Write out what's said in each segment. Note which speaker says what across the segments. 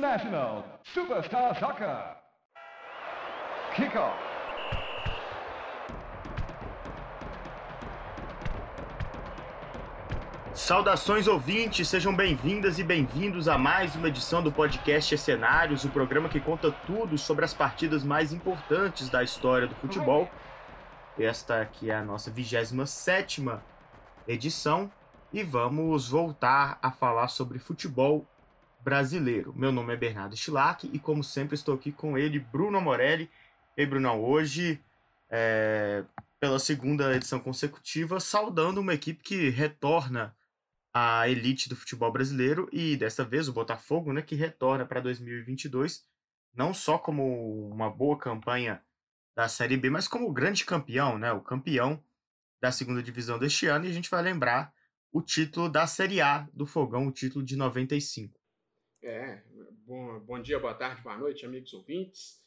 Speaker 1: International Superstar Soccer. Kickoff.
Speaker 2: Saudações ouvintes, sejam bem-vindas e bem-vindos a mais uma edição do podcast Cenários, o programa que conta tudo sobre as partidas mais importantes da história do futebol. Esta aqui é a nossa 27 edição e vamos voltar a falar sobre futebol brasileiro. Meu nome é Bernardo Stilac e, como sempre, estou aqui com ele, Bruno Morelli. E Brunão, hoje, é, pela segunda edição consecutiva, saudando uma equipe que retorna à elite do futebol brasileiro e, dessa vez, o Botafogo, né, que retorna para 2022, não só como uma boa campanha da Série B, mas como o grande campeão, né, o campeão da segunda divisão deste ano. E a gente vai lembrar o título da Série A do Fogão, o título de 95.
Speaker 3: É, bom, bom dia, boa tarde, boa noite, amigos ouvintes.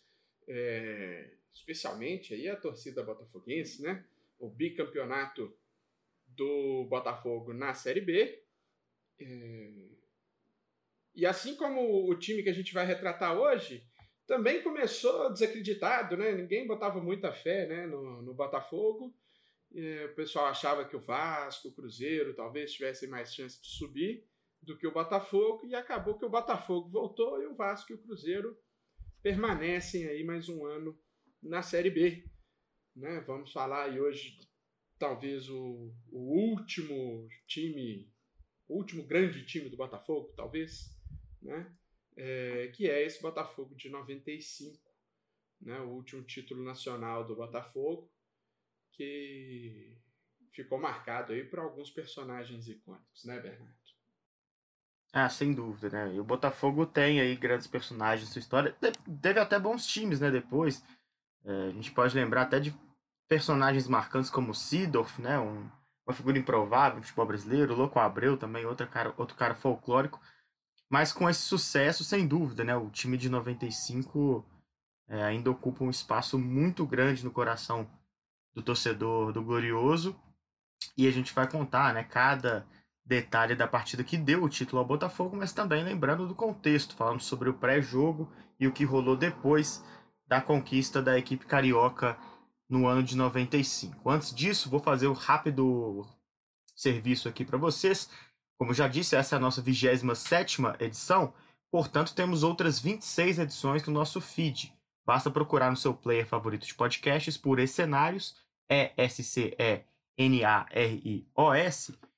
Speaker 3: É, especialmente aí a torcida botafoguense, né? O bicampeonato do Botafogo na Série B. É, e assim como o time que a gente vai retratar hoje, também começou desacreditado, né? Ninguém botava muita fé né, no, no Botafogo. É, o pessoal achava que o Vasco, o Cruzeiro talvez tivessem mais chance de subir do que o Botafogo e acabou que o Botafogo voltou e o Vasco e o Cruzeiro permanecem aí mais um ano na Série B. Né? Vamos falar aí hoje talvez o, o último time, o último grande time do Botafogo, talvez, né? É, que é esse Botafogo de 95, né? o último título nacional do Botafogo que ficou marcado aí por alguns personagens icônicos, né, Bernardo?
Speaker 2: Ah, sem dúvida, né? E o Botafogo tem aí grandes personagens na sua história. Teve até bons times, né? Depois. É, a gente pode lembrar até de personagens marcantes como Sidorf, né? Um, uma figura improvável no futebol brasileiro. Louco Abreu também, outro cara, outro cara folclórico. Mas com esse sucesso, sem dúvida, né? O time de 95 é, ainda ocupa um espaço muito grande no coração do torcedor do Glorioso. E a gente vai contar, né, cada detalhe da partida que deu o título ao Botafogo, mas também lembrando do contexto, falando sobre o pré-jogo e o que rolou depois da conquista da equipe carioca no ano de 95. Antes disso, vou fazer o um rápido serviço aqui para vocês. Como já disse, essa é a nossa 27 edição, portanto, temos outras 26 edições no nosso feed. Basta procurar no seu player favorito de podcasts por Escenários e-S-C-E-N-A-R-I-O-S, e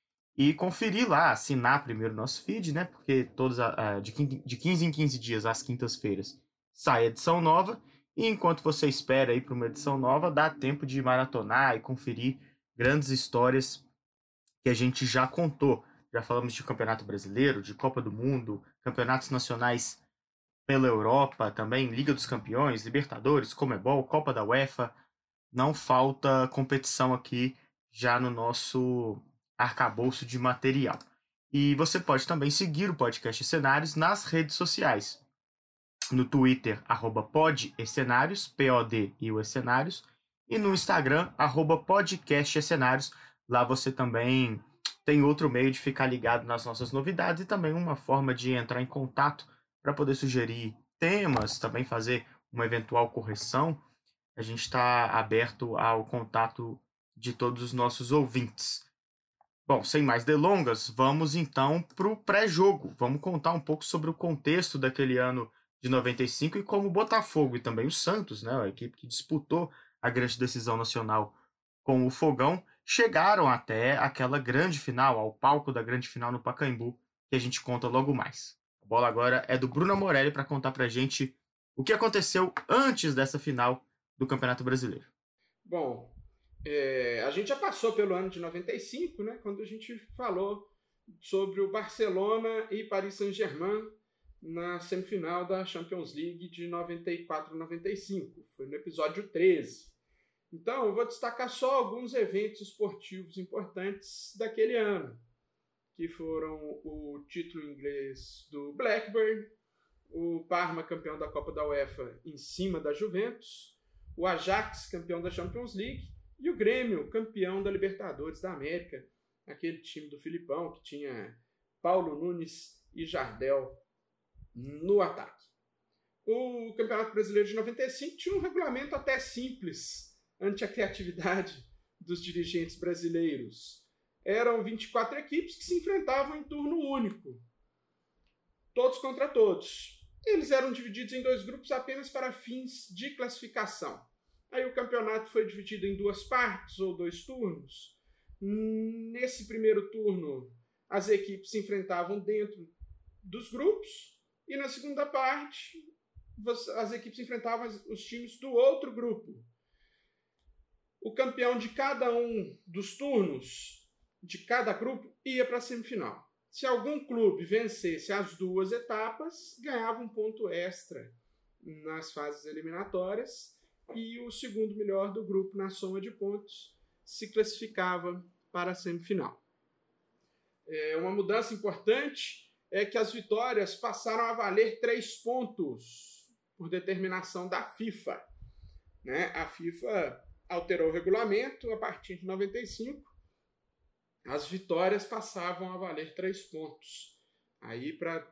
Speaker 2: conferir lá, assinar primeiro nosso feed, né? Porque todos, uh, de, 15, de 15 em 15 dias, às quintas-feiras, sai edição nova. E enquanto você espera aí para uma edição nova, dá tempo de maratonar e conferir grandes histórias que a gente já contou. Já falamos de Campeonato Brasileiro, de Copa do Mundo, campeonatos nacionais pela Europa, também Liga dos Campeões, Libertadores, Comebol, Copa da UEFA, não falta competição aqui já no nosso arcabouço de material. E você pode também seguir o podcast Cenários nas redes sociais. No Twitter, arroba podecenários, P-O-D e o Cenários, e no Instagram, arroba. Lá você também tem outro meio de ficar ligado nas nossas novidades e também uma forma de entrar em contato para poder sugerir temas, também fazer uma eventual correção a gente está aberto ao contato de todos os nossos ouvintes. Bom, sem mais delongas, vamos então para o pré-jogo. Vamos contar um pouco sobre o contexto daquele ano de 95 e como o Botafogo e também o Santos, né, a equipe que disputou a grande decisão nacional com o Fogão, chegaram até aquela grande final, ao palco da grande final no Pacaembu, que a gente conta logo mais. A bola agora é do Bruno Morelli para contar para a gente o que aconteceu antes dessa final do Campeonato Brasileiro?
Speaker 3: Bom, é, a gente já passou pelo ano de 95, né, quando a gente falou sobre o Barcelona e Paris Saint-Germain na semifinal da Champions League de 94-95. Foi no episódio 13. Então, eu vou destacar só alguns eventos esportivos importantes daquele ano, que foram o título inglês do Blackburn, o Parma campeão da Copa da UEFA em cima da Juventus, o Ajax, campeão da Champions League, e o Grêmio, campeão da Libertadores da América, aquele time do Filipão que tinha Paulo Nunes e Jardel no ataque. O Campeonato Brasileiro de 95 tinha um regulamento até simples ante a criatividade dos dirigentes brasileiros. Eram 24 equipes que se enfrentavam em turno único, todos contra todos. Eles eram divididos em dois grupos apenas para fins de classificação. Aí o campeonato foi dividido em duas partes ou dois turnos. Nesse primeiro turno, as equipes se enfrentavam dentro dos grupos, e na segunda parte, as equipes enfrentavam os times do outro grupo. O campeão de cada um dos turnos, de cada grupo, ia para a semifinal. Se algum clube vencesse as duas etapas, ganhava um ponto extra nas fases eliminatórias e o segundo melhor do grupo na soma de pontos se classificava para a semifinal. É, uma mudança importante é que as vitórias passaram a valer três pontos por determinação da FIFA. Né? A FIFA alterou o regulamento a partir de 95. As vitórias passavam a valer três pontos. Aí, para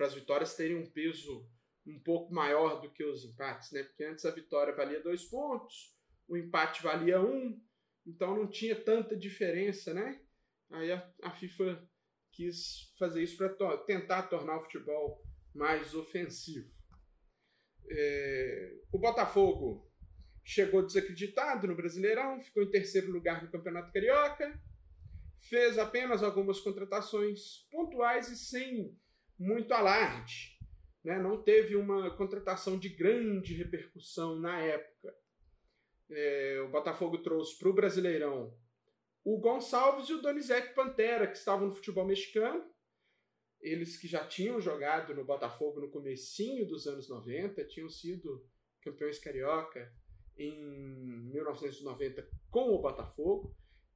Speaker 3: as vitórias terem um peso um pouco maior do que os empates, né? Porque antes a vitória valia dois pontos, o empate valia um, então não tinha tanta diferença, né? Aí a, a FIFA quis fazer isso para to tentar tornar o futebol mais ofensivo. É, o Botafogo chegou desacreditado no Brasileirão, ficou em terceiro lugar no Campeonato Carioca, fez apenas algumas contratações pontuais e sem muito alarde né, não teve uma contratação de grande repercussão na época. É, o Botafogo trouxe para o Brasileirão o Gonçalves e o Donizete Pantera, que estavam no futebol mexicano. Eles que já tinham jogado no Botafogo no comecinho dos anos 90, tinham sido campeões carioca em 1990 com o Botafogo.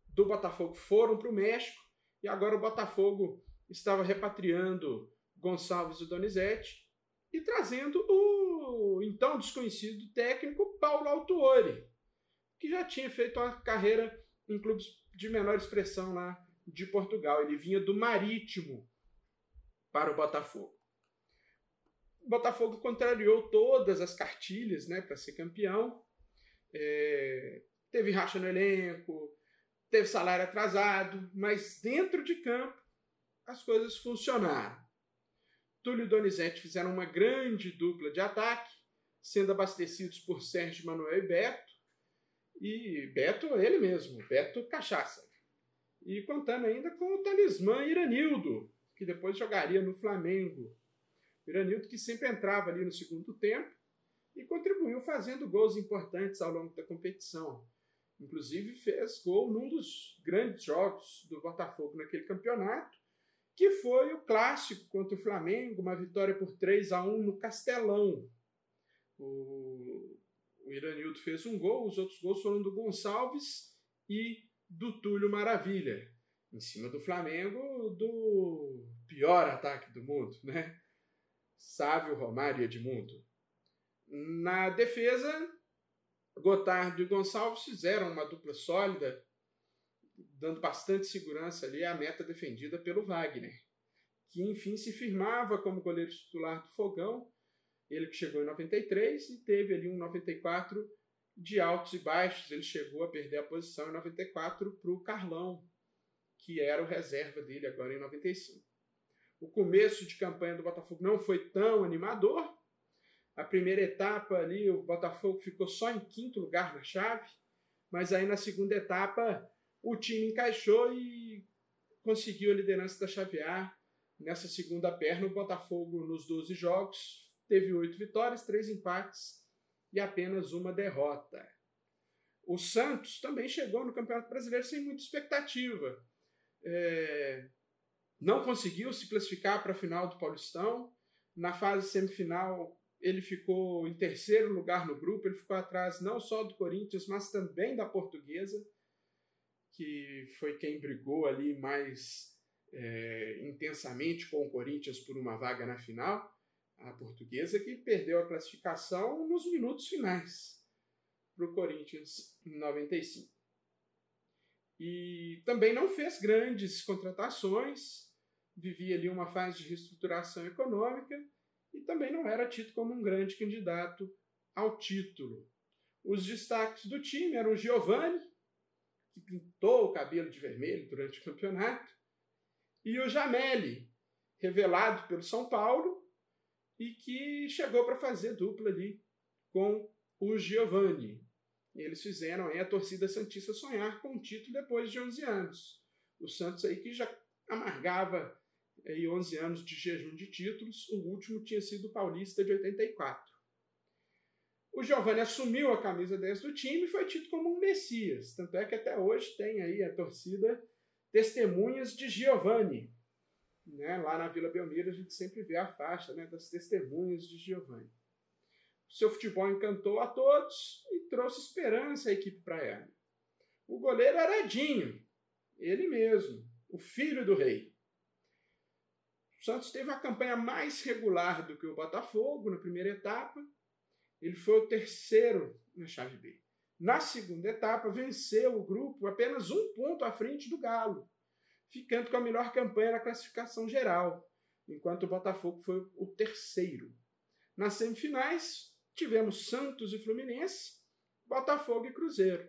Speaker 3: Do Botafogo foram para o México e agora o Botafogo estava repatriando Gonçalves e Donizete e trazendo o então desconhecido técnico Paulo Autuori, que já tinha feito uma carreira em clubes de menor expressão lá de Portugal. Ele vinha do Marítimo para o Botafogo. O Botafogo contrariou todas as cartilhas né, para ser campeão. É, teve racha no elenco, teve salário atrasado, mas dentro de campo as coisas funcionaram. Túlio e Donizete fizeram uma grande dupla de ataque, sendo abastecidos por Sérgio Manuel e Beto. E Beto, ele mesmo, Beto Cachaça. E contando ainda com o talismã Iranildo, que depois jogaria no Flamengo. Iranildo que sempre entrava ali no segundo tempo e contribuiu fazendo gols importantes ao longo da competição. Inclusive fez gol num dos grandes jogos do Botafogo naquele campeonato, que foi o clássico contra o Flamengo, uma vitória por 3 a 1 no Castelão. O, o Iranildo fez um gol, os outros gols foram do Gonçalves e do Túlio Maravilha, em cima do Flamengo, do pior ataque do mundo, né? Sávio, Romário e Edmundo. Na defesa, Gotardo e Gonçalves fizeram uma dupla sólida dando bastante segurança ali à meta defendida pelo Wagner, que enfim se firmava como goleiro titular do Fogão, ele que chegou em 93 e teve ali um 94 de altos e baixos, ele chegou a perder a posição em 94 para o Carlão, que era o reserva dele agora em 95. O começo de campanha do Botafogo não foi tão animador. A primeira etapa ali, o Botafogo ficou só em quinto lugar na chave, mas aí na segunda etapa o time encaixou e conseguiu a liderança da Xavier. Nessa segunda perna, o Botafogo, nos 12 jogos, teve oito vitórias, três empates e apenas uma derrota. O Santos também chegou no Campeonato Brasileiro sem muita expectativa. É... Não conseguiu se classificar para a final do Paulistão. Na fase semifinal, ele ficou em terceiro lugar no grupo, ele ficou atrás não só do Corinthians, mas também da Portuguesa que foi quem brigou ali mais é, intensamente com o Corinthians por uma vaga na final, a portuguesa que perdeu a classificação nos minutos finais para o Corinthians em 95. E também não fez grandes contratações, vivia ali uma fase de reestruturação econômica, e também não era tido como um grande candidato ao título. Os destaques do time eram o Giovanni, que pintou o cabelo de vermelho durante o campeonato, e o Jameli, revelado pelo São Paulo e que chegou para fazer dupla ali com o Giovanni. Eles fizeram aí a torcida Santista sonhar com o título depois de 11 anos. O Santos aí que já amargava aí 11 anos de jejum de títulos, o último tinha sido o Paulista de 84. O Giovanni assumiu a camisa 10 do time e foi tido como um messias. Tanto é que até hoje tem aí a torcida Testemunhas de Giovanni. Né? Lá na Vila Belmiro a gente sempre vê a faixa né, das Testemunhas de Giovanni. Seu futebol encantou a todos e trouxe esperança à equipe praiana. O goleiro era Edinho, ele mesmo, o filho do rei. O Santos teve a campanha mais regular do que o Botafogo na primeira etapa ele foi o terceiro na chave B. Na segunda etapa, venceu o grupo apenas um ponto à frente do Galo, ficando com a melhor campanha na classificação geral, enquanto o Botafogo foi o terceiro. Nas semifinais, tivemos Santos e Fluminense, Botafogo e Cruzeiro.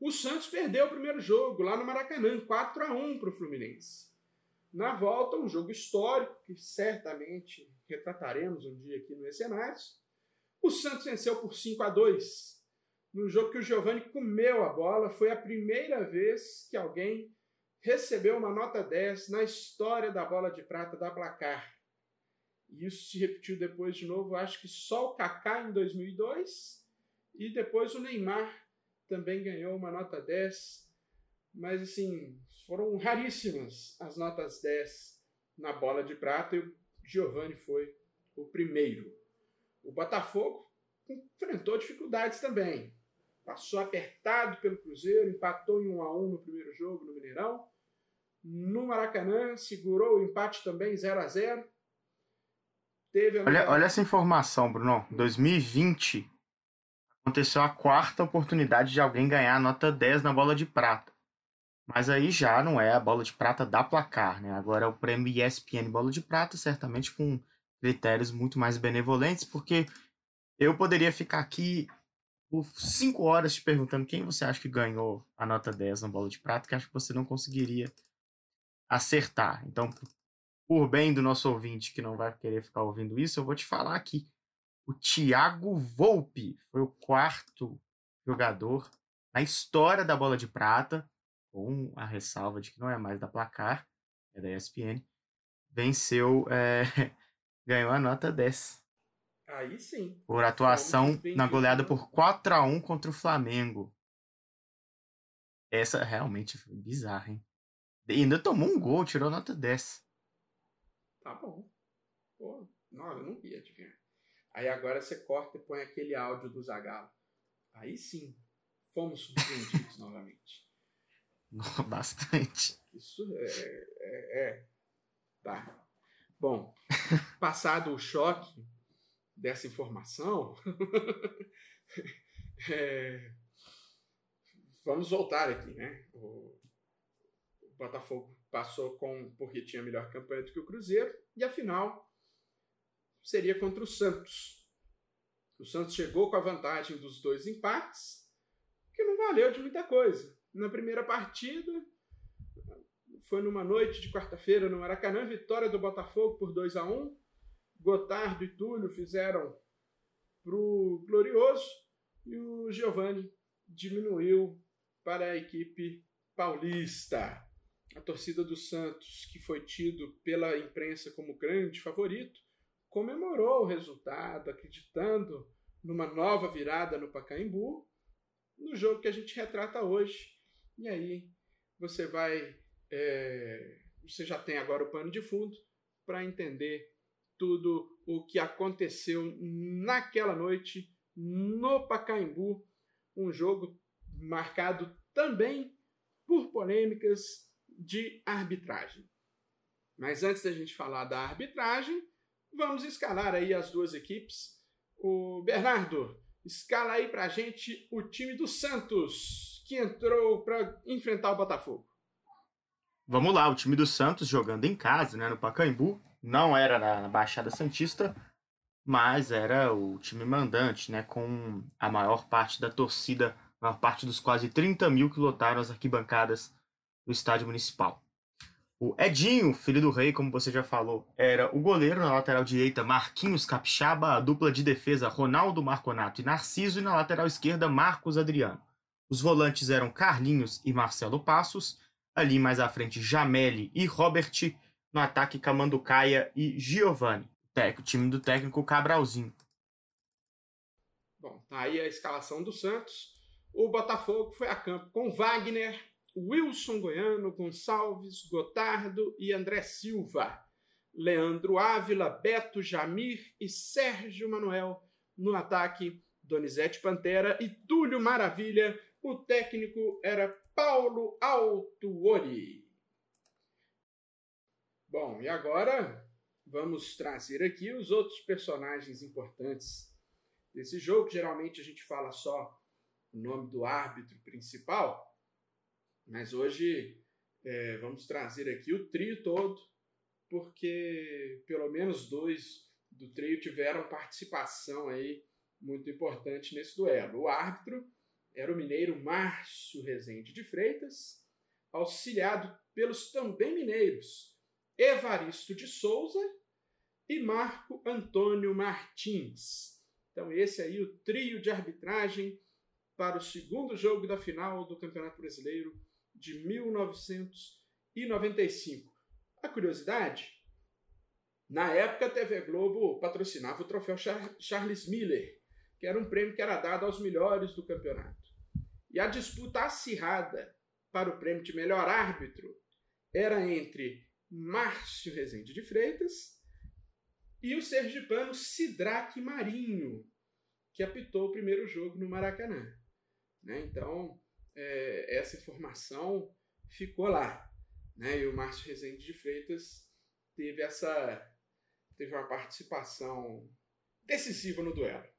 Speaker 3: O Santos perdeu o primeiro jogo lá no Maracanã, 4 a 1 para o Fluminense. Na volta, um jogo histórico que certamente retrataremos um dia aqui no Escenários, o Santos venceu por 5 a 2 no jogo que o Giovani comeu a bola. Foi a primeira vez que alguém recebeu uma nota 10 na história da bola de prata da placar. E isso se repetiu depois de novo, acho que só o Kaká em 2002 e depois o Neymar também ganhou uma nota 10. Mas assim, foram raríssimas as notas 10 na bola de prata e o Giovani foi o primeiro. O Botafogo enfrentou dificuldades também. Passou apertado pelo Cruzeiro, empatou em 1 a 1 no primeiro jogo no Mineirão. No Maracanã, segurou o empate também 0 a 0
Speaker 2: Teve olha, olha essa informação, Bruno. 2020 aconteceu a quarta oportunidade de alguém ganhar a nota 10 na bola de prata. Mas aí já não é a bola de prata da placar, né? Agora é o prêmio ESPN Bola de Prata, certamente com critérios muito mais benevolentes, porque eu poderia ficar aqui por cinco horas te perguntando quem você acha que ganhou a nota 10 na bola de prata, que acho que você não conseguiria acertar. Então, por bem do nosso ouvinte que não vai querer ficar ouvindo isso, eu vou te falar aqui. O Thiago Volpe foi o quarto jogador na história da bola de prata, com a ressalva de que não é mais da placar, é da ESPN, venceu é, ganhou a nota 10.
Speaker 3: Aí sim.
Speaker 2: Por atuação na goleada por 4 a 1 contra o Flamengo. Essa realmente foi bizarra, hein? E ainda tomou um gol, tirou nota 10.
Speaker 3: Tá bom. Pô, não, eu não vi adivinhar. Aí agora você corta e põe aquele áudio do Zagalo. Aí sim, fomos surpreendidos novamente.
Speaker 2: Bastante.
Speaker 3: Isso é, é, é. Tá. Bom, passado o choque dessa informação, é, vamos voltar aqui, né? O, o, Botafogo passou com porque tinha melhor campanha do que o Cruzeiro e a final seria contra o Santos. O Santos chegou com a vantagem dos dois empates, que não valeu de muita coisa. Na primeira partida, foi numa noite de quarta-feira no Maracanã, vitória do Botafogo por 2 a 1 Gotardo e Túlio fizeram pro Glorioso e o Giovani diminuiu para a equipe paulista. A torcida do Santos, que foi tido pela imprensa como grande favorito, comemorou o resultado, acreditando numa nova virada no Pacaembu, no jogo que a gente retrata hoje. E aí você vai é, você já tem agora o pano de fundo para entender tudo o que aconteceu naquela noite no Pacaembu, um jogo marcado também por polêmicas de arbitragem. Mas antes da gente falar da arbitragem, vamos escalar aí as duas equipes. O Bernardo, escala aí para a gente o time do Santos, que entrou para enfrentar o Botafogo.
Speaker 2: Vamos lá, o time do Santos jogando em casa, né, no Pacaembu, não era na Baixada Santista, mas era o time mandante, né? Com a maior parte da torcida, a maior parte dos quase 30 mil que lotaram as arquibancadas do estádio municipal. O Edinho, filho do rei, como você já falou, era o goleiro na lateral direita, Marquinhos Capixaba, a dupla de defesa Ronaldo Marconato e Narciso, e na lateral esquerda, Marcos Adriano. Os volantes eram Carlinhos e Marcelo Passos, ali mais à frente, Jameli e Robert, no ataque Camanducaia e Giovanni. O time do técnico Cabralzinho.
Speaker 3: Bom, tá aí a escalação do Santos. O Botafogo foi a campo com Wagner, Wilson Goiano, Gonçalves, Gotardo e André Silva. Leandro Ávila, Beto Jamir e Sérgio Manuel no ataque. Donizete Pantera e Túlio Maravilha. O técnico era Paulo Altuori. Bom, e agora vamos trazer aqui os outros personagens importantes desse jogo. Geralmente a gente fala só o nome do árbitro principal, mas hoje é, vamos trazer aqui o trio todo, porque pelo menos dois do trio tiveram participação aí muito importante nesse duelo. O árbitro era o mineiro Márcio Rezende de Freitas, auxiliado pelos também mineiros Evaristo de Souza e Marco Antônio Martins. Então esse aí o trio de arbitragem para o segundo jogo da final do Campeonato Brasileiro de 1995. A curiosidade, na época a TV Globo patrocinava o troféu Charles Miller, que era um prêmio que era dado aos melhores do campeonato. E a disputa acirrada para o prêmio de melhor árbitro era entre Márcio Rezende de Freitas e o sergipano Sidraque Marinho, que apitou o primeiro jogo no Maracanã. Né? Então, é, essa informação ficou lá. Né? E o Márcio Rezende de Freitas teve essa teve uma participação decisiva no duelo.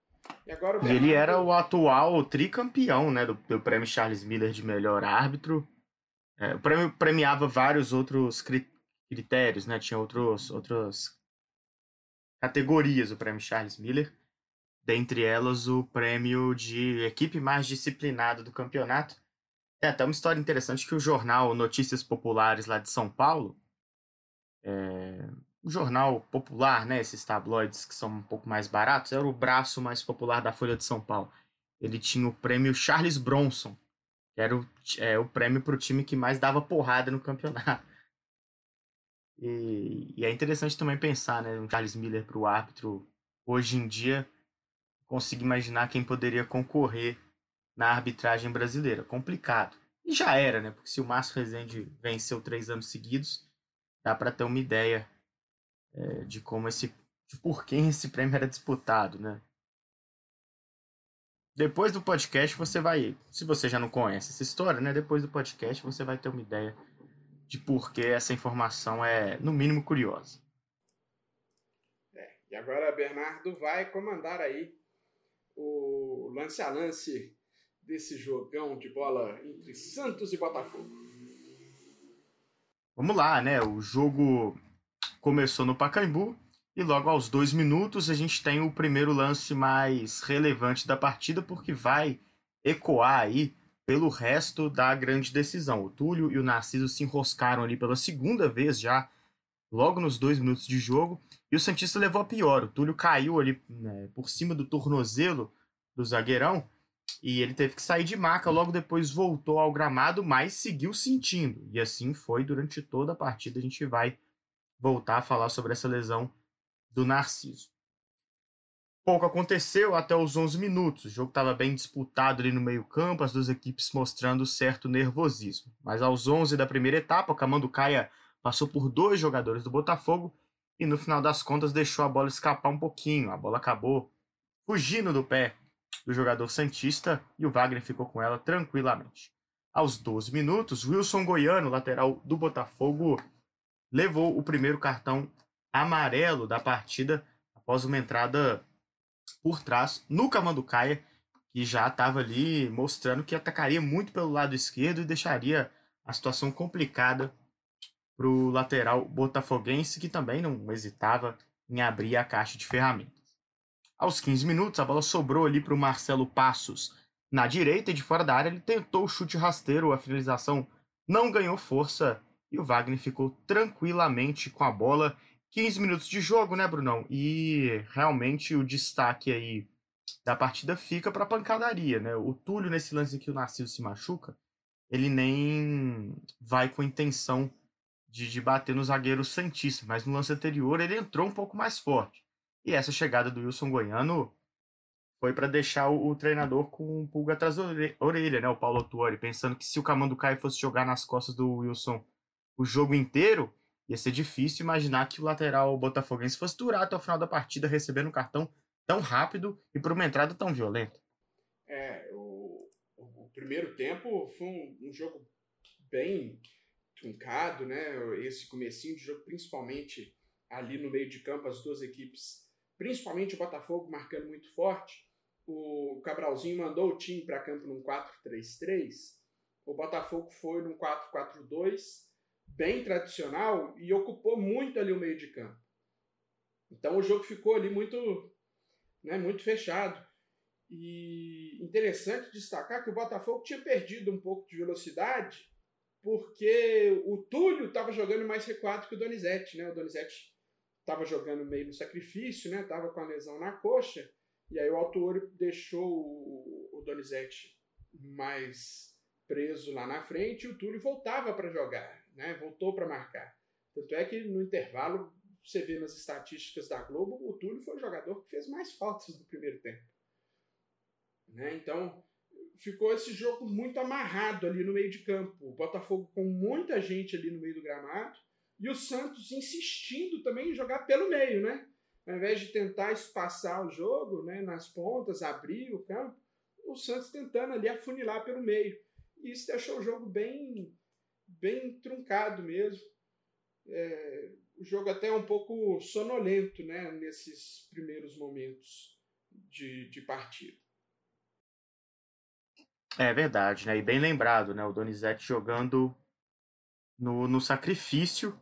Speaker 2: E Bernardo... Ele era o atual tricampeão né, do, do prêmio Charles Miller de melhor árbitro. É, o prêmio premiava vários outros critérios, né? Tinha outros, outras categorias o prêmio Charles Miller dentre elas o prêmio de equipe mais disciplinada do campeonato. É até uma história interessante que o jornal Notícias Populares lá de São Paulo, é, um jornal popular, né, esses tabloides que são um pouco mais baratos, era o braço mais popular da Folha de São Paulo. Ele tinha o prêmio Charles Bronson, que era o, é, o prêmio para o time que mais dava porrada no campeonato. E, e é interessante também pensar, né, um Charles Miller para o árbitro hoje em dia consigo imaginar quem poderia concorrer na arbitragem brasileira. Complicado. E já era, né? Porque se o Márcio Rezende venceu três anos seguidos, dá para ter uma ideia é, de como esse. de por quem esse prêmio era disputado, né? Depois do podcast você vai. Se você já não conhece essa história, né? Depois do podcast você vai ter uma ideia de por que essa informação é, no mínimo, curiosa.
Speaker 3: É, e agora Bernardo vai comandar aí o lance a lance desse jogão de bola entre Santos e Botafogo.
Speaker 2: Vamos lá, né? O jogo começou no Pacaembu e logo aos dois minutos a gente tem o primeiro lance mais relevante da partida porque vai ecoar aí pelo resto da grande decisão. O Túlio e o Narciso se enroscaram ali pela segunda vez já, logo nos dois minutos de jogo, e o Santista levou a pior. O Túlio caiu ali né, por cima do tornozelo do zagueirão e ele teve que sair de maca. Logo depois voltou ao gramado, mas seguiu sentindo. E assim foi durante toda a partida. A gente vai voltar a falar sobre essa lesão do Narciso. Pouco aconteceu até os 11 minutos. O jogo estava bem disputado ali no meio-campo, as duas equipes mostrando certo nervosismo. Mas aos 11 da primeira etapa, o Camanducaia passou por dois jogadores do Botafogo e no final das contas deixou a bola escapar um pouquinho. A bola acabou fugindo do pé do jogador Santista e o Wagner ficou com ela tranquilamente. Aos 12 minutos, Wilson Goiano, lateral do Botafogo, levou o primeiro cartão amarelo da partida após uma entrada por trás no Camanducaia, que já estava ali mostrando que atacaria muito pelo lado esquerdo e deixaria a situação complicada para o lateral botafoguense, que também não hesitava em abrir a caixa de ferramentas. Aos 15 minutos, a bola sobrou ali para o Marcelo Passos na direita e de fora da área. Ele tentou o chute rasteiro, a finalização não ganhou força e o Wagner ficou tranquilamente com a bola. 15 minutos de jogo, né, Brunão? E realmente o destaque aí da partida fica para a pancadaria, né? O Túlio, nesse lance que o Narciso se machuca, ele nem vai com intenção de, de bater no zagueiro Santista, mas no lance anterior ele entrou um pouco mais forte. E essa chegada do Wilson Goiano foi para deixar o, o, treinador com um pulga atrás da orelha, né? O Paulo Tuori, pensando que se o Camando Caio fosse jogar nas costas do Wilson o jogo inteiro, ia ser difícil imaginar que o lateral botafoguense fosse durar até o final da partida recebendo um cartão tão rápido e por uma entrada tão violenta.
Speaker 3: É, o, o primeiro tempo foi um, um jogo bem truncado, né? Esse comecinho de jogo, principalmente ali no meio de campo, as duas equipes, principalmente o Botafogo marcando muito forte. O Cabralzinho mandou o time para campo num 4-3-3. O Botafogo foi num 4-4-2, bem tradicional, e ocupou muito ali o meio de campo. Então o jogo ficou ali muito, né, muito fechado. E interessante destacar que o Botafogo tinha perdido um pouco de velocidade porque o Túlio estava jogando mais recuado que o Donizete, né? O Donizete estava jogando meio no sacrifício, né? Tava com a lesão na coxa, e aí o Altuori deixou o, Donizete mais preso lá na frente e o Túlio voltava para jogar, né? Voltou para marcar. Tanto é que no intervalo, você vê nas estatísticas da Globo, o Túlio foi o jogador que fez mais faltas no primeiro tempo. Né? Então, ficou esse jogo muito amarrado ali no meio de campo. O Botafogo com muita gente ali no meio do gramado e o Santos insistindo também em jogar pelo meio, né? Ao invés de tentar espaçar o jogo, né, nas pontas, abrir o campo, o Santos tentando ali afunilar pelo meio. E isso deixou o jogo bem, bem truncado mesmo. É, o jogo até um pouco sonolento, né, nesses primeiros momentos de, de partida.
Speaker 2: É verdade, né? E bem lembrado, né? O Donizete jogando no, no sacrifício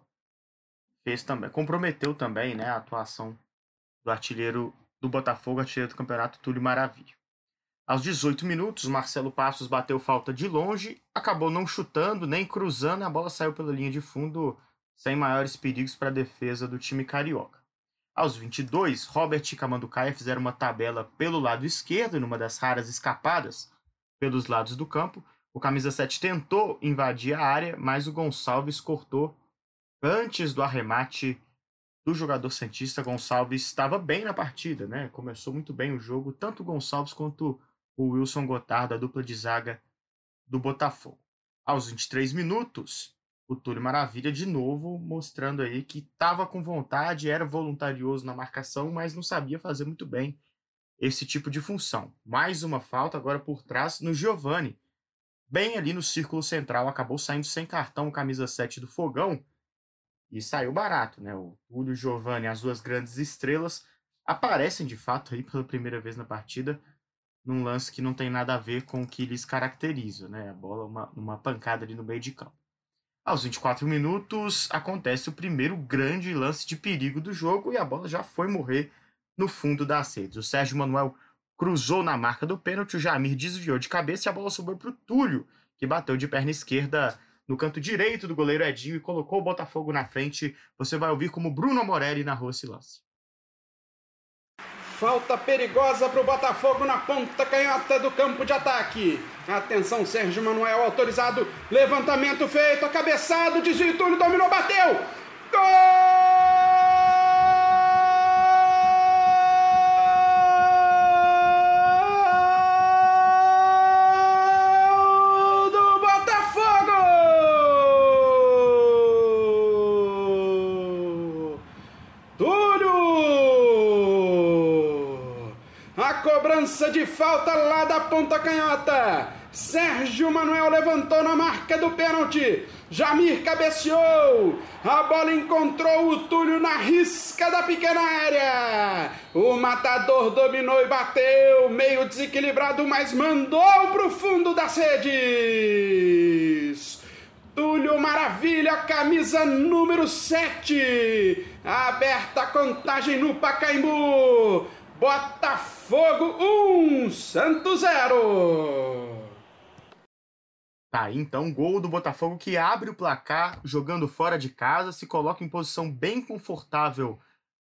Speaker 2: fez também, comprometeu também, né, a atuação do artilheiro do Botafogo, artilheiro do campeonato Túlio Maravilha. Aos 18 minutos, Marcelo Passos bateu falta de longe, acabou não chutando nem cruzando, a bola saiu pela linha de fundo sem maiores perigos para a defesa do time carioca. Aos 22, Robert e Camanducaia fizeram uma tabela pelo lado esquerdo, numa das raras escapadas pelos lados do campo. O camisa 7 tentou invadir a área, mas o Gonçalves cortou antes do arremate do jogador Santista. Gonçalves estava bem na partida, né? Começou muito bem o jogo, tanto o Gonçalves quanto o Wilson Gotardo, a dupla de zaga do Botafogo. Aos 23 minutos, o Túlio Maravilha de novo mostrando aí que estava com vontade, era voluntarioso na marcação, mas não sabia fazer muito bem esse tipo de função. Mais uma falta agora por trás no Giovani. Bem ali no círculo central, acabou saindo sem cartão, camisa 7 do Fogão. E saiu barato, né? O Túlio Giovani, as duas grandes estrelas, aparecem de fato aí pela primeira vez na partida, num lance que não tem nada a ver com o que lhes caracteriza, né? A bola, uma, uma pancada ali no meio de campo. Aos 24 minutos, acontece o primeiro grande lance de perigo do jogo e a bola já foi morrer no fundo das redes. O Sérgio Manuel cruzou na marca do pênalti, o Jamir desviou de cabeça e a bola sobrou para o Túlio, que bateu de perna esquerda no canto direito do goleiro Edinho e colocou o Botafogo na frente. Você vai ouvir como Bruno Morelli narrou esse lance.
Speaker 3: Falta perigosa para o Botafogo na ponta canhota do campo de ataque. Atenção, Sérgio Manuel autorizado. Levantamento feito, cabeçado, desvio, Túlio dominou, bateu. Gol! Cobrança de falta lá da ponta canhota. Sérgio Manuel levantou na marca do pênalti. Jamir cabeceou. A bola encontrou o Túlio na risca da pequena área. O matador dominou e bateu, meio desequilibrado, mas mandou para o fundo das redes. Túlio Maravilha, camisa número 7. Aberta a contagem no Pacaembu. Botafogo 1, Santos 0.
Speaker 2: Tá, então gol do Botafogo que abre o placar jogando fora de casa, se coloca em posição bem confortável,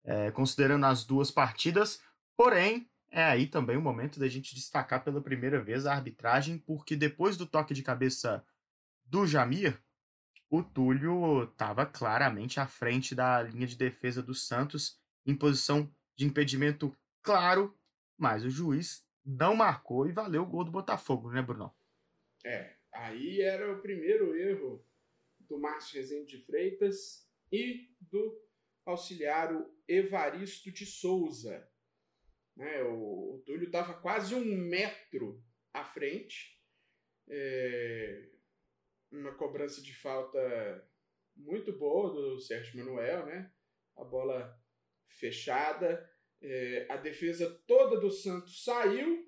Speaker 2: é, considerando as duas partidas. Porém, é aí também o momento da gente destacar pela primeira vez a arbitragem, porque depois do toque de cabeça do Jamir, o Túlio estava claramente à frente da linha de defesa do Santos, em posição de impedimento claro, mas o juiz não marcou e valeu o gol do Botafogo, né, Bruno?
Speaker 3: É, aí era o primeiro erro do Márcio Rezende de Freitas e do auxiliar Evaristo de Souza. Né, o, o Túlio estava quase um metro à frente. É, uma cobrança de falta muito boa do Sérgio Manuel, né? A bola fechada, é, a defesa toda do Santos saiu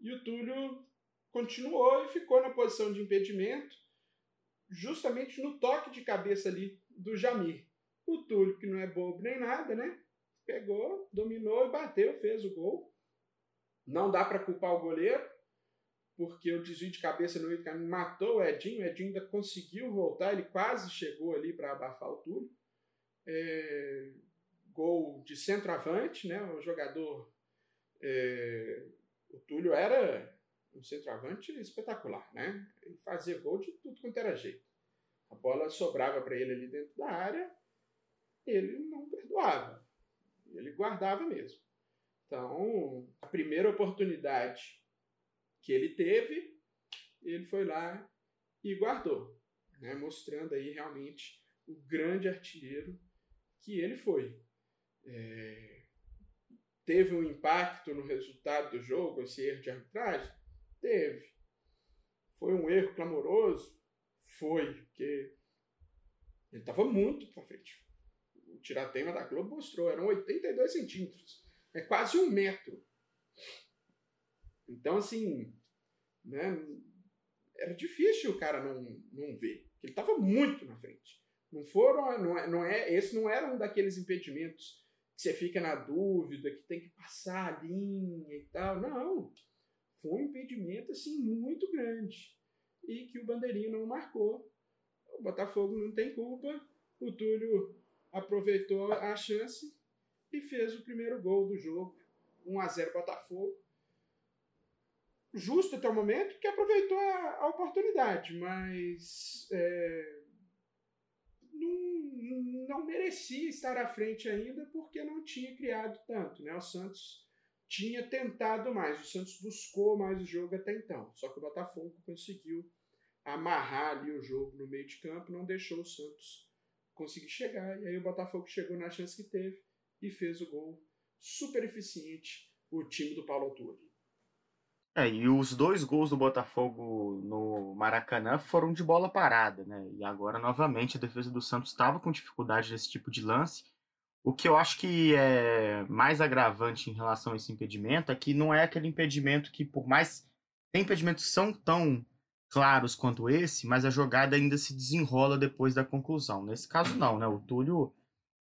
Speaker 3: e o Túlio continuou e ficou na posição de impedimento, justamente no toque de cabeça ali do Jamir. O Túlio, que não é bobo nem nada, né? Pegou, dominou e bateu, fez o gol. Não dá para culpar o goleiro, porque o desvio de cabeça no meio do caminho matou o Edinho. O Edinho ainda conseguiu voltar, ele quase chegou ali para abafar o Túlio. É, gol de centroavante, né? O jogador. É, o Túlio era um centroavante espetacular, né? Ele fazia gol de tudo quanto era jeito. A bola sobrava para ele ali dentro da área, ele não perdoava. Ele guardava mesmo. Então, a primeira oportunidade que ele teve, ele foi lá e guardou, né? mostrando aí realmente o grande artilheiro que ele foi. É... Teve um impacto no resultado do jogo, esse erro de arbitragem? Teve. Foi um erro clamoroso? Foi, porque ele estava muito para frente. O tiratema da Globo mostrou, eram 82 centímetros. É quase um metro. Então, assim, né? Era difícil o cara não, não ver. Ele estava muito na frente. Não foram, não é, não é, esse não era um daqueles impedimentos que você fica na dúvida, que tem que passar a linha e tal. Não. Foi um impedimento assim muito grande e que o bandeirinha não marcou. O Botafogo não tem culpa. O Túlio aproveitou a chance e fez o primeiro gol do jogo. 1 a 0 Botafogo justo até o momento, que aproveitou a, a oportunidade, mas é, não, merecia estar à frente ainda porque não tinha criado tanto. Né? O Santos tinha tentado mais, o Santos buscou mais o jogo até então, só que o Botafogo conseguiu amarrar ali o jogo no meio de campo, não deixou o Santos conseguir chegar, e aí o Botafogo chegou na chance que teve e fez o gol super eficiente, o time do Paulo Autori.
Speaker 2: É, e os dois gols do Botafogo no Maracanã foram de bola parada, né? E agora, novamente, a defesa do Santos estava com dificuldade nesse tipo de lance. O que eu acho que é mais agravante em relação a esse impedimento é que não é aquele impedimento que, por mais. Tem impedimentos são tão claros quanto esse, mas a jogada ainda se desenrola depois da conclusão. Nesse caso, não, né? O Túlio,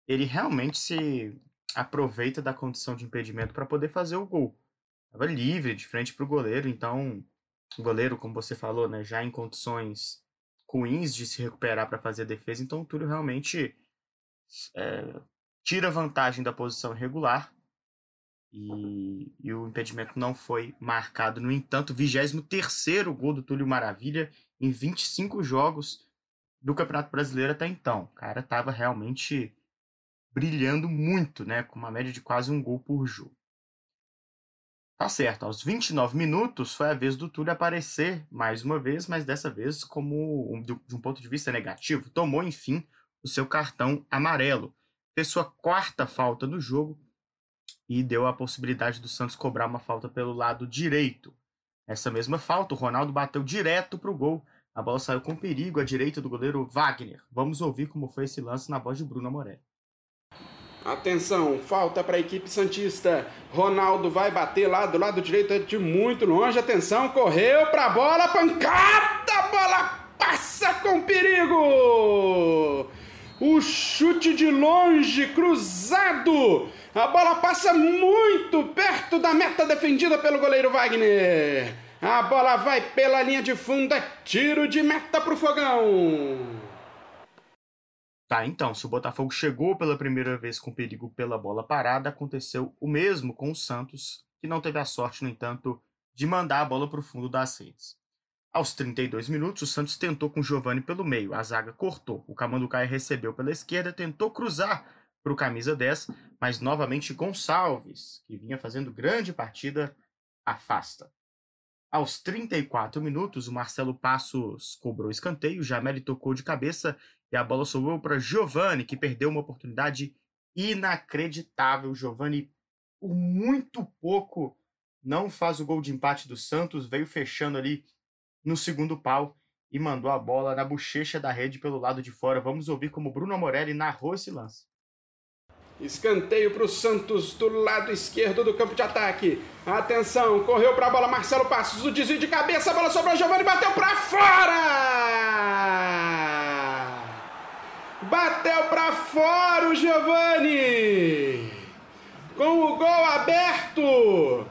Speaker 2: ele realmente se aproveita da condição de impedimento para poder fazer o gol estava livre, de frente para o goleiro, então o goleiro, como você falou, né, já em condições ruins de se recuperar para fazer a defesa, então o Túlio realmente é, tira vantagem da posição irregular e, e, o impedimento não foi marcado. No entanto, 23 gol do Túlio Maravilha em 25 jogos do Campeonato Brasileiro até então. O cara estava realmente brilhando muito, né, com uma média de quase um gol por jogo. Tá certo, aos 29 minutos foi a vez do Túlio aparecer mais uma vez, mas dessa vez como um, de um ponto de vista negativo. Tomou, enfim, o seu cartão amarelo. Fez sua quarta falta do jogo e deu a possibilidade do Santos cobrar uma falta pelo lado direito. Essa mesma falta, o Ronaldo bateu direto para o gol. A bola saiu com perigo à direita do goleiro Wagner. Vamos ouvir como foi esse lance na voz de Bruno Morelli.
Speaker 3: Atenção, falta para a equipe Santista. Ronaldo vai bater lá do lado direito de muito longe. Atenção, correu para a bola, pancada, bola passa com perigo! O chute de longe, cruzado. A bola passa muito perto da meta defendida pelo goleiro Wagner. A bola vai pela linha de fundo, é tiro de meta pro fogão.
Speaker 2: Tá, então, se o Botafogo chegou pela primeira vez com perigo pela bola parada, aconteceu o mesmo com o Santos, que não teve a sorte, no entanto, de mandar a bola para o fundo das redes. Aos 32 minutos, o Santos tentou com Giovani pelo meio, a zaga cortou. O Camanducaia recebeu pela esquerda, tentou cruzar para o camisa 10, mas novamente Gonçalves, que vinha fazendo grande partida, afasta. Aos 34 minutos, o Marcelo Passos cobrou escanteio, Jameli tocou de cabeça e a bola sobrou para Giovani, que perdeu uma oportunidade inacreditável. Giovani, por muito pouco, não faz o gol de empate do Santos, veio fechando ali no segundo pau e mandou a bola na bochecha da rede pelo lado de fora. Vamos ouvir como Bruno Morelli narrou esse lance.
Speaker 3: Escanteio para o Santos do lado esquerdo do campo de ataque. Atenção, correu para a bola Marcelo Passos, o desvio de cabeça, a bola sobrou, Giovani bateu para fora! Bateu para fora o Giovani. Com o gol aberto.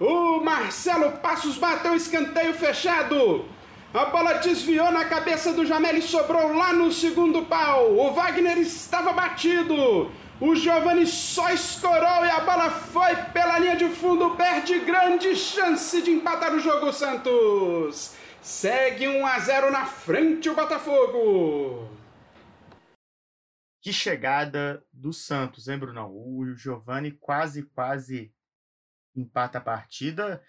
Speaker 3: O Marcelo Passos bateu escanteio fechado. A bola desviou na cabeça do Jamel e sobrou lá no segundo pau. O Wagner estava batido. O Giovani só escorou e a bola foi pela linha de fundo. Perde grande chance de empatar o jogo, Santos. Segue 1 a 0 na frente o Botafogo.
Speaker 2: Que chegada do Santos, hein, Bruno? O Giovani quase, quase empata a partida.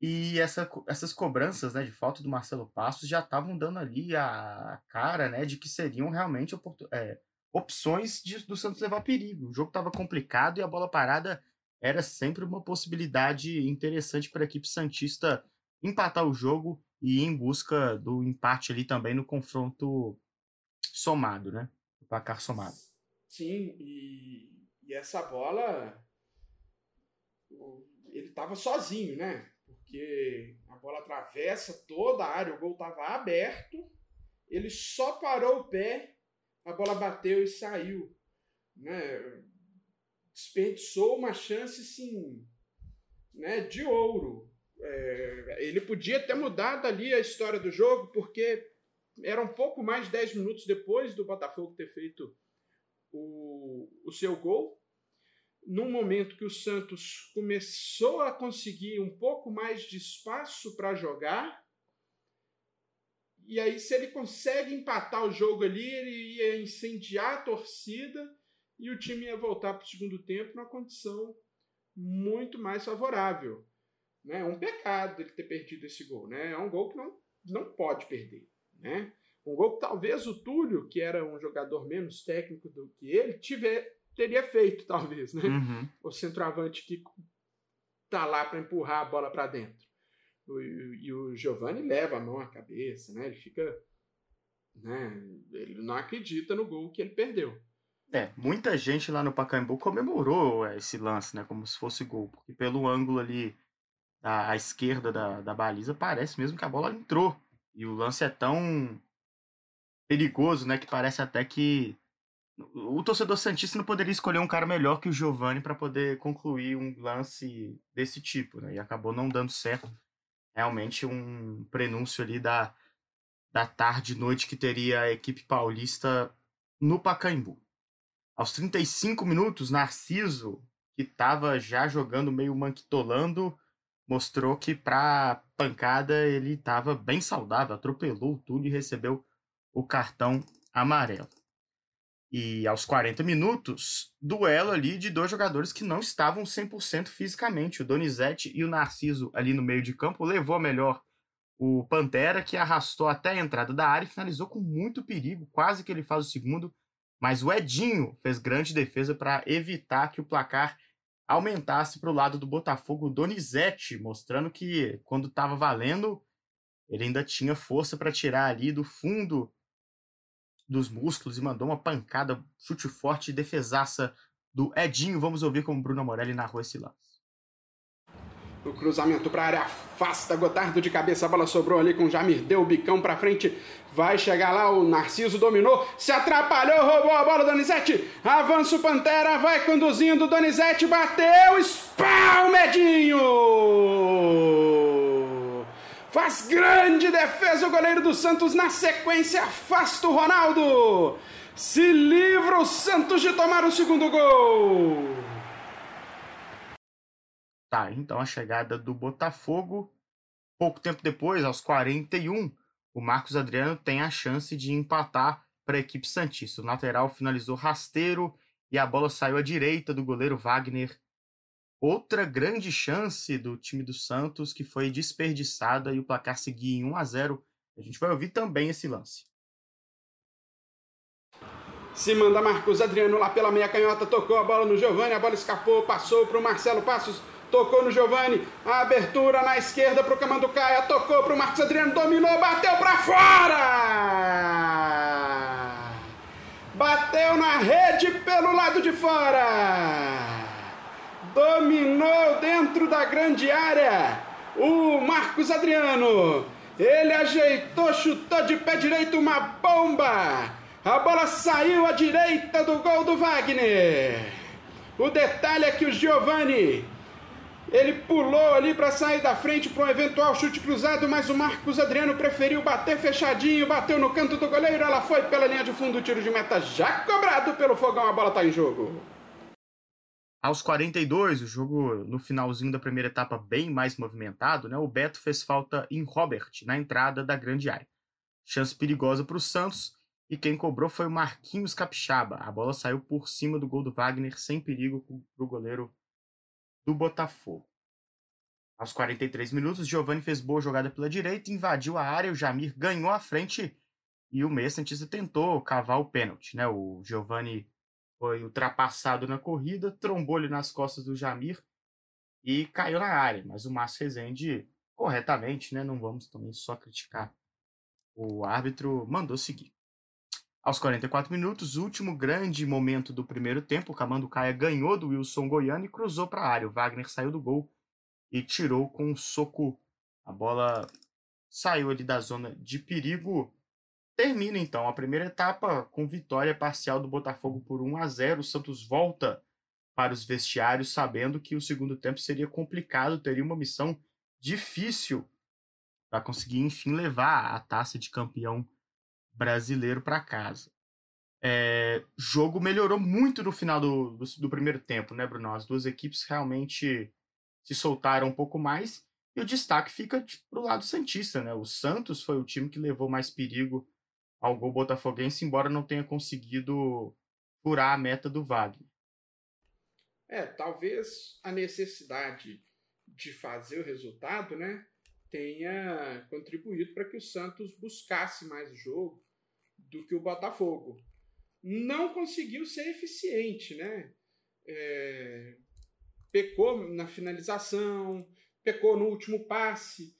Speaker 2: E essa, essas cobranças né, de falta do Marcelo Passos já estavam dando ali a cara né, de que seriam realmente é, opções de, do Santos levar perigo. O jogo estava complicado e a bola parada era sempre uma possibilidade interessante para a equipe Santista empatar o jogo e ir em busca do empate ali também no confronto somado, né? placar somado.
Speaker 3: Sim, e, e essa bola ele estava sozinho, né? Porque a bola atravessa toda a área, o gol estava aberto, ele só parou o pé, a bola bateu e saiu. Né? Desperdiçou uma chance, sim, né, de ouro. É, ele podia ter mudado ali a história do jogo, porque era um pouco mais de 10 minutos depois do Botafogo ter feito o, o seu gol. Num momento que o Santos começou a conseguir um pouco mais de espaço para jogar. E aí, se ele consegue empatar o jogo ali, ele ia incendiar a torcida e o time ia voltar para o segundo tempo numa condição muito mais favorável. Né? É um pecado ele ter perdido esse gol. Né? É um gol que não, não pode perder. Né? Um gol que talvez o Túlio, que era um jogador menos técnico do que ele, tiver, teria feito, talvez. Né?
Speaker 2: Uhum.
Speaker 3: O centroavante que tá lá para empurrar a bola para dentro. E, e o Giovani leva a mão à cabeça, né? ele fica. Né? Ele não acredita no gol que ele perdeu.
Speaker 2: É, muita gente lá no Pacaembu comemorou é, esse lance, né? Como se fosse gol. Porque pelo ângulo ali à, à esquerda da, da baliza, parece mesmo que a bola entrou e o lance é tão perigoso, né, que parece até que o torcedor santista não poderia escolher um cara melhor que o Giovani para poder concluir um lance desse tipo, né? E acabou não dando certo. Realmente um prenúncio ali da da tarde e noite que teria a equipe paulista no Pacaembu. Aos 35 minutos, Narciso, que estava já jogando meio manquitolando, mostrou que para pancada ele estava bem saudável, atropelou tudo e recebeu o cartão amarelo. E aos 40 minutos, duelo ali de dois jogadores que não estavam 100% fisicamente. O Donizete e o Narciso ali no meio de campo levou a melhor o Pantera, que arrastou até a entrada da área e finalizou com muito perigo, quase que ele faz o segundo. Mas o Edinho fez grande defesa para evitar que o placar aumentasse para o lado do Botafogo Donizete, mostrando que quando estava valendo, ele ainda tinha força para tirar ali do fundo dos músculos e mandou uma pancada, chute forte e defesaça do Edinho. Vamos ouvir como Bruno Morelli narrou esse lance.
Speaker 3: O cruzamento para a área afasta Gotardo de cabeça, a bola sobrou ali com Jamir, deu o bicão para frente, vai chegar lá, o Narciso dominou, se atrapalhou, roubou a bola, Donizete, avança o Pantera, vai conduzindo, Donizete bateu, espalmedinho! Faz grande defesa o goleiro do Santos, na sequência afasta o Ronaldo, se livra o Santos de tomar o segundo gol!
Speaker 2: Tá, então a chegada do Botafogo. Pouco tempo depois, aos 41, o Marcos Adriano tem a chance de empatar para a equipe Santista. O lateral finalizou rasteiro e a bola saiu à direita do goleiro Wagner. Outra grande chance do time do Santos que foi desperdiçada e o placar seguia em 1 a 0. A gente vai ouvir também esse lance.
Speaker 3: Se manda Marcos Adriano lá pela meia canhota, tocou a bola no Giovani, a bola escapou, passou para o Marcelo Passos tocou no Giovani, a abertura na esquerda para o Camanducaia, tocou para o Marcos Adriano, dominou, bateu para fora! Bateu na rede pelo lado de fora! Dominou dentro da grande área o Marcos Adriano. Ele ajeitou, chutou de pé direito uma bomba. A bola saiu à direita do gol do Wagner. O detalhe é que o Giovani ele pulou ali para sair da frente para um eventual chute cruzado, mas o Marcos Adriano preferiu bater fechadinho, bateu no canto do goleiro, ela foi pela linha de fundo, o tiro de meta já cobrado pelo fogão, a bola está em jogo.
Speaker 2: Aos 42, o jogo no finalzinho da primeira etapa bem mais movimentado, né? O Beto fez falta em Robert, na entrada da grande área. Chance perigosa para o Santos, e quem cobrou foi o Marquinhos Capixaba. A bola saiu por cima do gol do Wagner, sem perigo para o goleiro do Botafogo. Aos 43 minutos, Giovani fez boa jogada pela direita, invadiu a área, o Jamir ganhou a frente e o Meia Santista tentou cavar o pênalti. Né? O Giovani foi ultrapassado na corrida, trombou-lhe nas costas do Jamir e caiu na área. Mas o Márcio Rezende, corretamente, né? não vamos também só criticar o árbitro, mandou seguir. Aos 44 minutos, último grande momento do primeiro tempo, o Camanducaia ganhou do Wilson Goiano e cruzou para a área. O Wagner saiu do gol e tirou com um soco. A bola saiu ali da zona de perigo. Termina então a primeira etapa com vitória parcial do Botafogo por 1 a 0. O Santos volta para os vestiários sabendo que o segundo tempo seria complicado, teria uma missão difícil para conseguir enfim levar a taça de campeão brasileiro para casa. É, jogo melhorou muito no final do, do, do, primeiro tempo, né, Bruno? As duas equipes realmente se soltaram um pouco mais e o destaque fica para o lado Santista, né? O Santos foi o time que levou mais perigo ao gol botafoguense, embora não tenha conseguido furar a meta do Wagner.
Speaker 3: É, talvez a necessidade de fazer o resultado, né, tenha contribuído para que o Santos buscasse mais jogo, do que o Botafogo. Não conseguiu ser eficiente, né? É, pecou na finalização, pecou no último passe,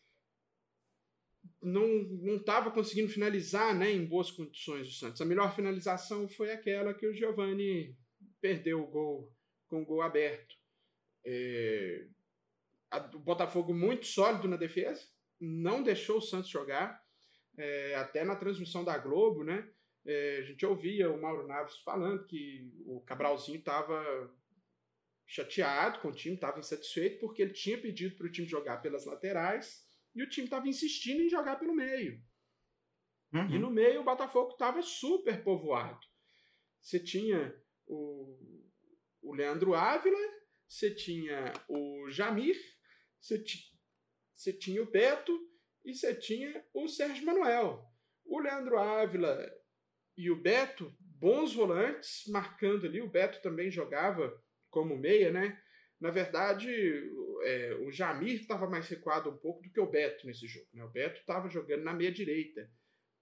Speaker 3: não não estava conseguindo finalizar, né, em boas condições o Santos. A melhor finalização foi aquela que o Giovani perdeu o gol com o gol aberto. É, a, o Botafogo muito sólido na defesa, não deixou o Santos jogar é, até na transmissão da Globo, né? É, a gente ouvia o Mauro Naves falando que o Cabralzinho estava chateado com o time, estava insatisfeito porque ele tinha pedido para o time jogar pelas laterais e o time estava insistindo em jogar pelo meio. Uhum. E no meio o Botafogo estava super povoado. Você tinha o, o Leandro Ávila, você tinha o Jamir, você, você tinha o Beto e você tinha o Sérgio Manuel. O Leandro Ávila e o Beto, bons volantes, marcando ali. O Beto também jogava como meia, né? Na verdade, é, o Jamir estava mais recuado um pouco do que o Beto nesse jogo. Né? O Beto estava jogando na meia direita,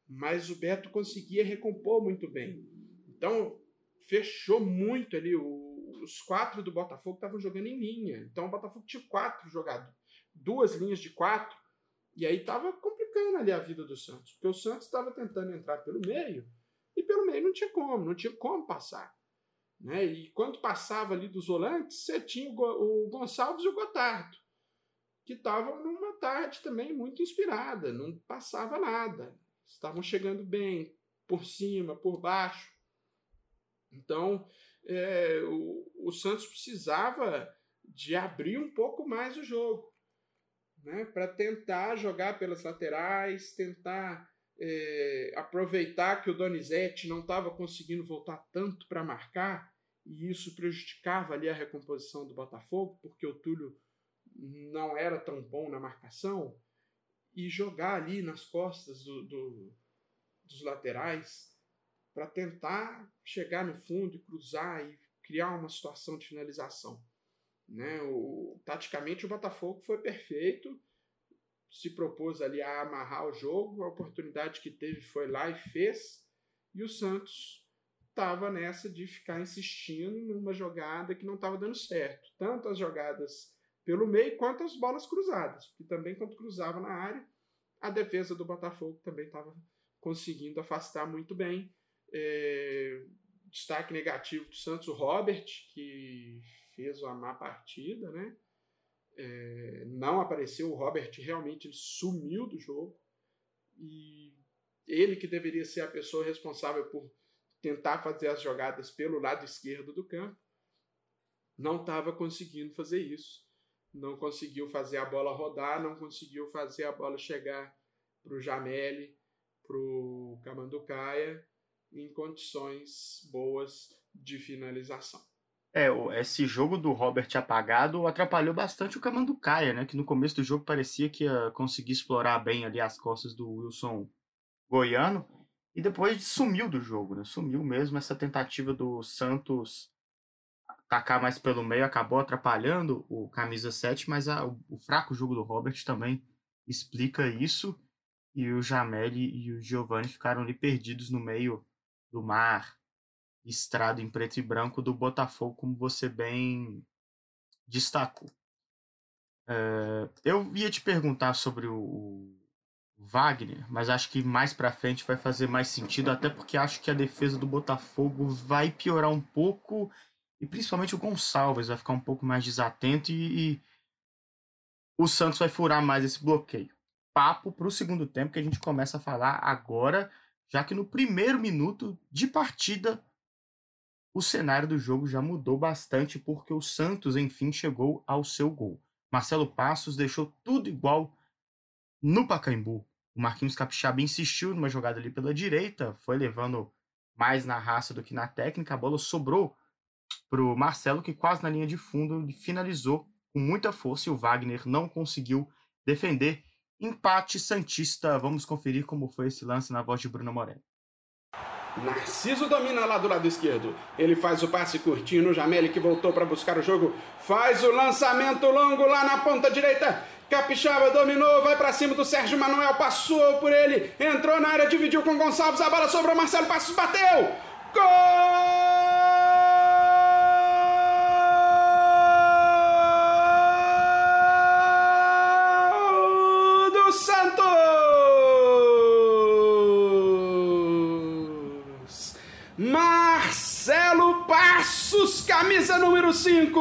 Speaker 3: mas o Beto conseguia recompor muito bem. Então, fechou muito ali. O, os quatro do Botafogo estavam jogando em linha. Então, o Botafogo tinha quatro jogadores, duas linhas de quatro e aí estava complicando ali a vida do Santos, porque o Santos estava tentando entrar pelo meio e pelo meio não tinha como, não tinha como passar. Né? E quando passava ali dos volantes, você tinha o Gonçalves e o Gotardo. que estavam numa tarde também muito inspirada, não passava nada. Estavam chegando bem, por cima, por baixo. Então, é, o, o Santos precisava de abrir um pouco mais o jogo, né, para tentar jogar pelas laterais, tentar é, aproveitar que o Donizete não estava conseguindo voltar tanto para marcar, e isso prejudicava ali a recomposição do Botafogo, porque o Túlio não era tão bom na marcação, e jogar ali nas costas do, do, dos laterais para tentar chegar no fundo e cruzar e criar uma situação de finalização. Né? O, taticamente o Botafogo foi perfeito, se propôs ali a amarrar o jogo, a oportunidade que teve foi lá e fez, e o Santos estava nessa de ficar insistindo numa jogada que não estava dando certo. Tanto as jogadas pelo meio quanto as bolas cruzadas. E também quando cruzava na área, a defesa do Botafogo também estava conseguindo afastar muito bem. É, destaque negativo do Santos, o Robert, que fez uma má partida, né? É, não apareceu, o Robert realmente sumiu do jogo. E ele que deveria ser a pessoa responsável por tentar fazer as jogadas pelo lado esquerdo do campo, não estava conseguindo fazer isso não conseguiu fazer a bola rodar, não conseguiu fazer a bola chegar para o Jameli, para o Camanducaia, em condições boas de finalização.
Speaker 2: É, esse jogo do Robert apagado atrapalhou bastante o Camanducaia, né? Que no começo do jogo parecia que ia conseguir explorar bem ali as costas do Wilson Goiano. E depois sumiu do jogo, né? Sumiu mesmo essa tentativa do Santos tacar mais pelo meio acabou atrapalhando o camisa 7, mas a, o, o, fraco jogo do Robert também explica isso. E o Jameli e o Giovanni ficaram ali perdidos no meio do mar, estrado em preto e branco do Botafogo, como você bem destacou. É, eu ia te perguntar sobre o, o Wagner, mas acho que mais para frente vai fazer mais sentido, até porque acho que a defesa do Botafogo vai piorar um pouco e principalmente o Gonçalves vai ficar um pouco mais desatento e, e o Santos vai furar mais esse bloqueio. Papo para o segundo tempo que a gente começa a falar agora, já que no primeiro minuto de partida o cenário do jogo já mudou bastante porque o Santos enfim chegou ao seu gol. Marcelo Passos deixou tudo igual no Pacaembu. O Marquinhos Capixaba insistiu numa jogada ali pela direita, foi levando mais na raça do que na técnica, a bola sobrou para o Marcelo, que quase na linha de fundo finalizou com muita força e o Wagner não conseguiu defender. Empate Santista. Vamos conferir como foi esse lance na voz de Bruno Moreno.
Speaker 3: Narciso domina lá do lado esquerdo. Ele faz o passe curtinho no Jameli que voltou para buscar o jogo. Faz o lançamento longo lá na ponta direita. Capixaba dominou, vai para cima do Sérgio Manuel, passou por ele, entrou na área, dividiu com Gonçalves, a bola sobrou, Marcelo Passos bateu. Gol! Camisa número 5.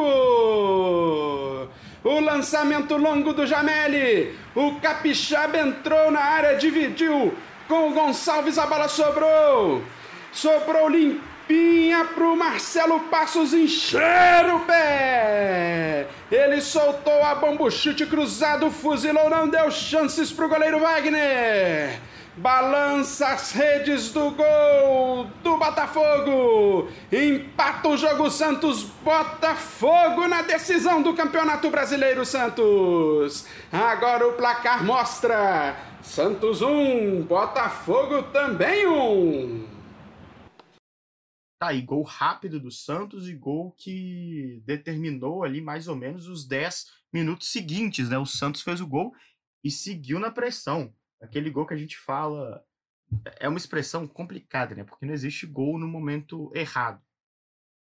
Speaker 3: O lançamento longo do Jameli. O Capixaba entrou na área, dividiu com o Gonçalves, a bola sobrou. Sobrou limpinha pro Marcelo Passos encher o pé. Ele soltou a bomba, chute cruzado, fuzilou, não deu chances pro goleiro Wagner balança as redes do gol do Botafogo, empata o jogo Santos, Botafogo na decisão do Campeonato Brasileiro Santos. Agora o placar mostra Santos 1, um, Botafogo também 1. Um.
Speaker 2: Tá aí, gol rápido do Santos e gol que determinou ali mais ou menos os 10 minutos seguintes, né? O Santos fez o gol e seguiu na pressão aquele gol que a gente fala é uma expressão complicada, né? Porque não existe gol no momento errado.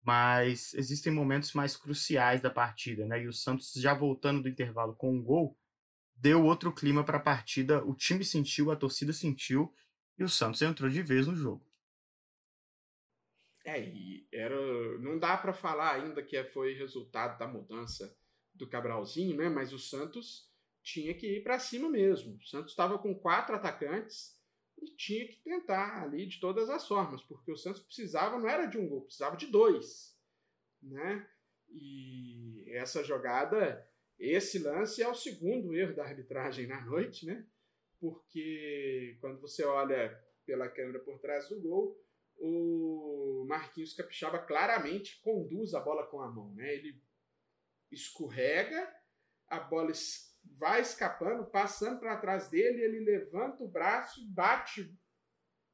Speaker 2: Mas existem momentos mais cruciais da partida, né? E o Santos já voltando do intervalo com um gol, deu outro clima para a partida. O time sentiu, a torcida sentiu e o Santos entrou de vez no jogo.
Speaker 3: É, e era, não dá para falar ainda que foi resultado da mudança do Cabralzinho, né? Mas o Santos tinha que ir para cima mesmo. O Santos estava com quatro atacantes e tinha que tentar ali de todas as formas, porque o Santos precisava, não era de um gol, precisava de dois. Né? E essa jogada, esse lance é o segundo erro da arbitragem na noite, né? Porque quando você olha pela câmera por trás do gol, o Marquinhos Capixaba claramente conduz a bola com a mão, né? Ele escorrega, a bola vai escapando, passando para trás dele, ele levanta o braço, bate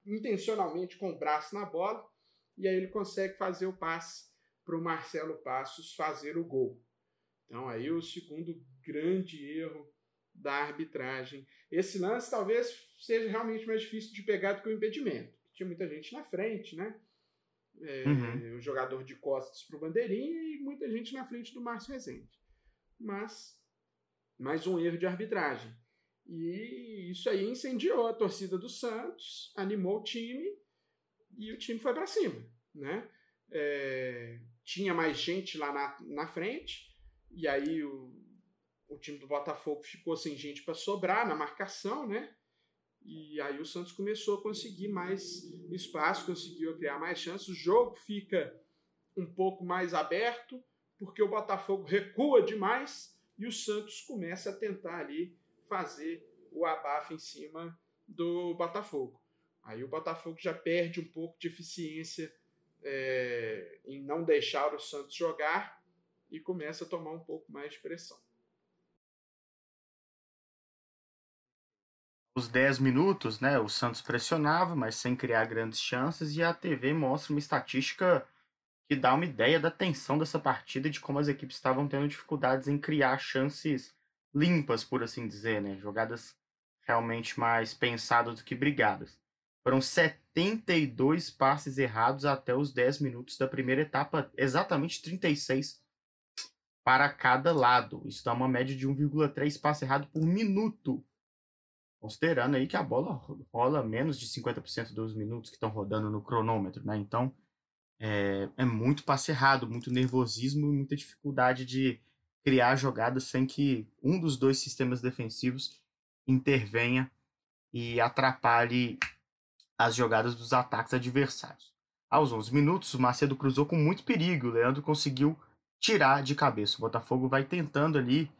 Speaker 3: intencionalmente com o braço na bola, e aí ele consegue fazer o passe para o Marcelo Passos fazer o gol. Então aí o segundo grande erro da arbitragem. Esse lance talvez seja realmente mais difícil de pegar do que o impedimento. Tinha muita gente na frente, né? É, uhum. O jogador de costas para o bandeirinha e muita gente na frente do Márcio Rezende. Mas mais um erro de arbitragem. E isso aí incendiou a torcida do Santos, animou o time e o time foi para cima, né? É, tinha mais gente lá na, na frente e aí o, o time do Botafogo ficou sem gente para sobrar na marcação, né? E aí o Santos começou a conseguir mais espaço, conseguiu criar mais chances. O jogo fica um pouco mais aberto, porque o Botafogo recua demais e o Santos começa a tentar ali fazer o abafo em cima do Botafogo. Aí o Botafogo já perde um pouco de eficiência é, em não deixar o Santos jogar e começa a tomar um pouco mais de pressão.
Speaker 2: Os 10 minutos, né, o Santos pressionava, mas sem criar grandes chances, e a TV mostra uma estatística que dá uma ideia da tensão dessa partida e de como as equipes estavam tendo dificuldades em criar chances limpas, por assim dizer, né? Jogadas realmente mais pensadas do que brigadas. Foram 72 passes errados até os 10 minutos da primeira etapa, exatamente 36 para cada lado. Isso dá uma média de 1,3 passe errado por minuto. Considerando aí que a bola rola menos de 50% dos minutos que estão rodando no cronômetro, né? Então, é, é muito passe errado, muito nervosismo e muita dificuldade de criar jogadas sem que um dos dois sistemas defensivos intervenha e atrapalhe as jogadas dos ataques adversários. Aos 11 minutos, o Macedo cruzou com muito perigo. O Leandro conseguiu tirar de cabeça. O Botafogo vai tentando ali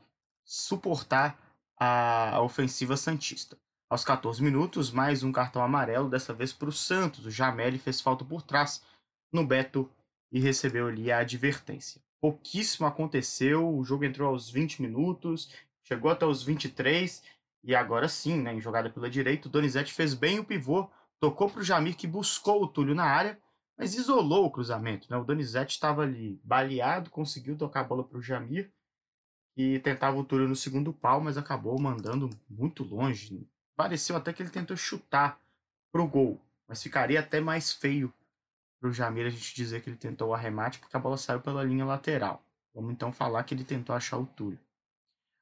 Speaker 2: suportar a, ofensiva Santista. Aos 14 minutos, mais um cartão amarelo, dessa vez para o Santos. O Jameli fez falta por trás no Beto e recebeu ali a advertência. Pouquíssimo aconteceu, o jogo entrou aos 20 minutos, chegou até os 23 e agora sim, né, em jogada pela direita, o Donizete fez bem o pivô, tocou para o Jamir que buscou o Túlio na área, mas isolou o cruzamento. Né? O Donizete estava ali baleado, conseguiu tocar a bola para o Jamir e tentava o Túlio no segundo pau, mas acabou mandando muito longe. Pareceu até que ele tentou chutar para o gol, mas ficaria até mais feio para o Jamir a gente dizer que ele tentou o arremate porque a bola saiu pela linha lateral. Vamos então falar que ele tentou achar o Túlio.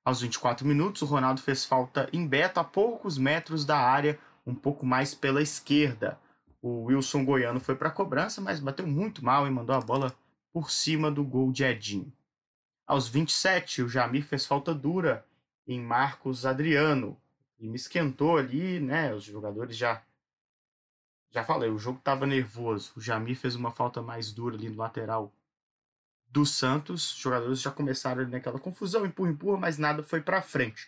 Speaker 2: Aos 24 minutos, o Ronaldo fez falta em Beto a poucos metros da área, um pouco mais pela esquerda. O Wilson Goiano foi para a cobrança, mas bateu muito mal e mandou a bola por cima do gol de Edinho. Aos 27, o Jamir fez falta dura em Marcos Adriano. E me esquentou ali, né? Os jogadores já já falei, o jogo estava nervoso. O Jamir fez uma falta mais dura ali no lateral do Santos. Os jogadores já começaram ali naquela confusão, empurra, empurra, mas nada foi para frente.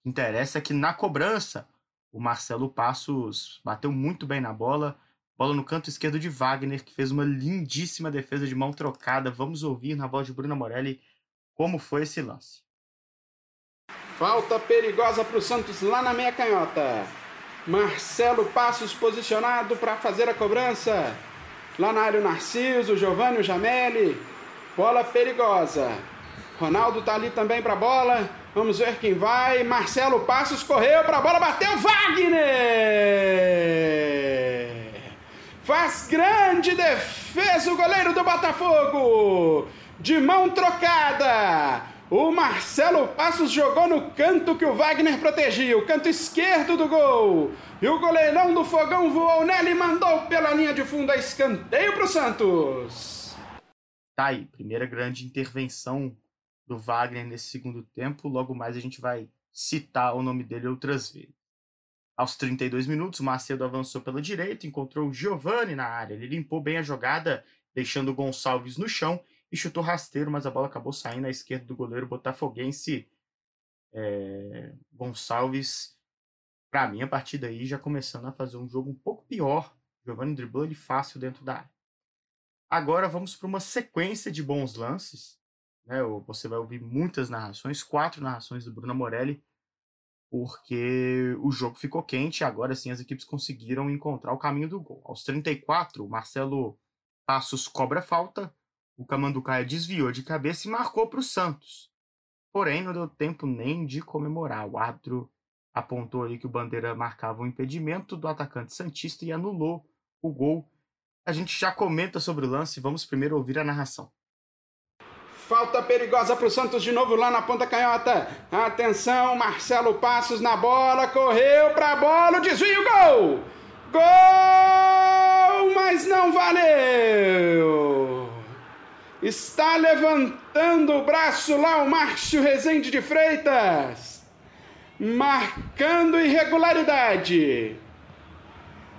Speaker 2: O que interessa é que na cobrança, o Marcelo Passos bateu muito bem na bola. Bola no canto esquerdo de Wagner, que fez uma lindíssima defesa de mão trocada. Vamos ouvir na voz de Bruna Morelli como foi esse lance.
Speaker 3: Falta perigosa para o Santos lá na meia canhota. Marcelo Passos posicionado para fazer a cobrança. Lá na área o Narciso, Giovanni, o Jameli. Bola perigosa. Ronaldo tá ali também para a bola. Vamos ver quem vai. Marcelo Passos correu para a bola, bateu Wagner! Faz grande defesa o goleiro do Botafogo. De mão trocada. O Marcelo Passos jogou no canto que o Wagner protegia, o canto esquerdo do gol. E o goleirão do fogão voou nele e mandou pela linha de fundo a escanteio para o Santos.
Speaker 2: Tá aí, primeira grande intervenção do Wagner nesse segundo tempo. Logo mais a gente vai citar o nome dele outras vezes. Aos 32 minutos, Macedo avançou pela direita, encontrou Giovani na área. Ele limpou bem a jogada, deixando Gonçalves no chão chutou rasteiro, mas a bola acabou saindo à esquerda do goleiro botafoguense é, Gonçalves. Para mim, a partir daí já começando a fazer um jogo um pouco pior. Giovani driblou ele fácil dentro da área. Agora vamos para uma sequência de bons lances. Né? Você vai ouvir muitas narrações, quatro narrações do Bruno Morelli, porque o jogo ficou quente agora sim as equipes conseguiram encontrar o caminho do gol. Aos 34, o Marcelo Passos cobra falta, o Camanducaia desviou de cabeça e marcou para o Santos. Porém, não deu tempo nem de comemorar. O árbitro apontou ali que o Bandeira marcava um impedimento do atacante Santista e anulou o gol a gente já comenta sobre o lance, vamos primeiro ouvir a narração.
Speaker 3: Falta perigosa para o Santos de novo lá na ponta canhota. Atenção, Marcelo Passos na bola, correu para a bola, desvio, gol! Gol! Mas não valeu! Está levantando o braço lá o Márcio Rezende de Freitas, marcando irregularidade.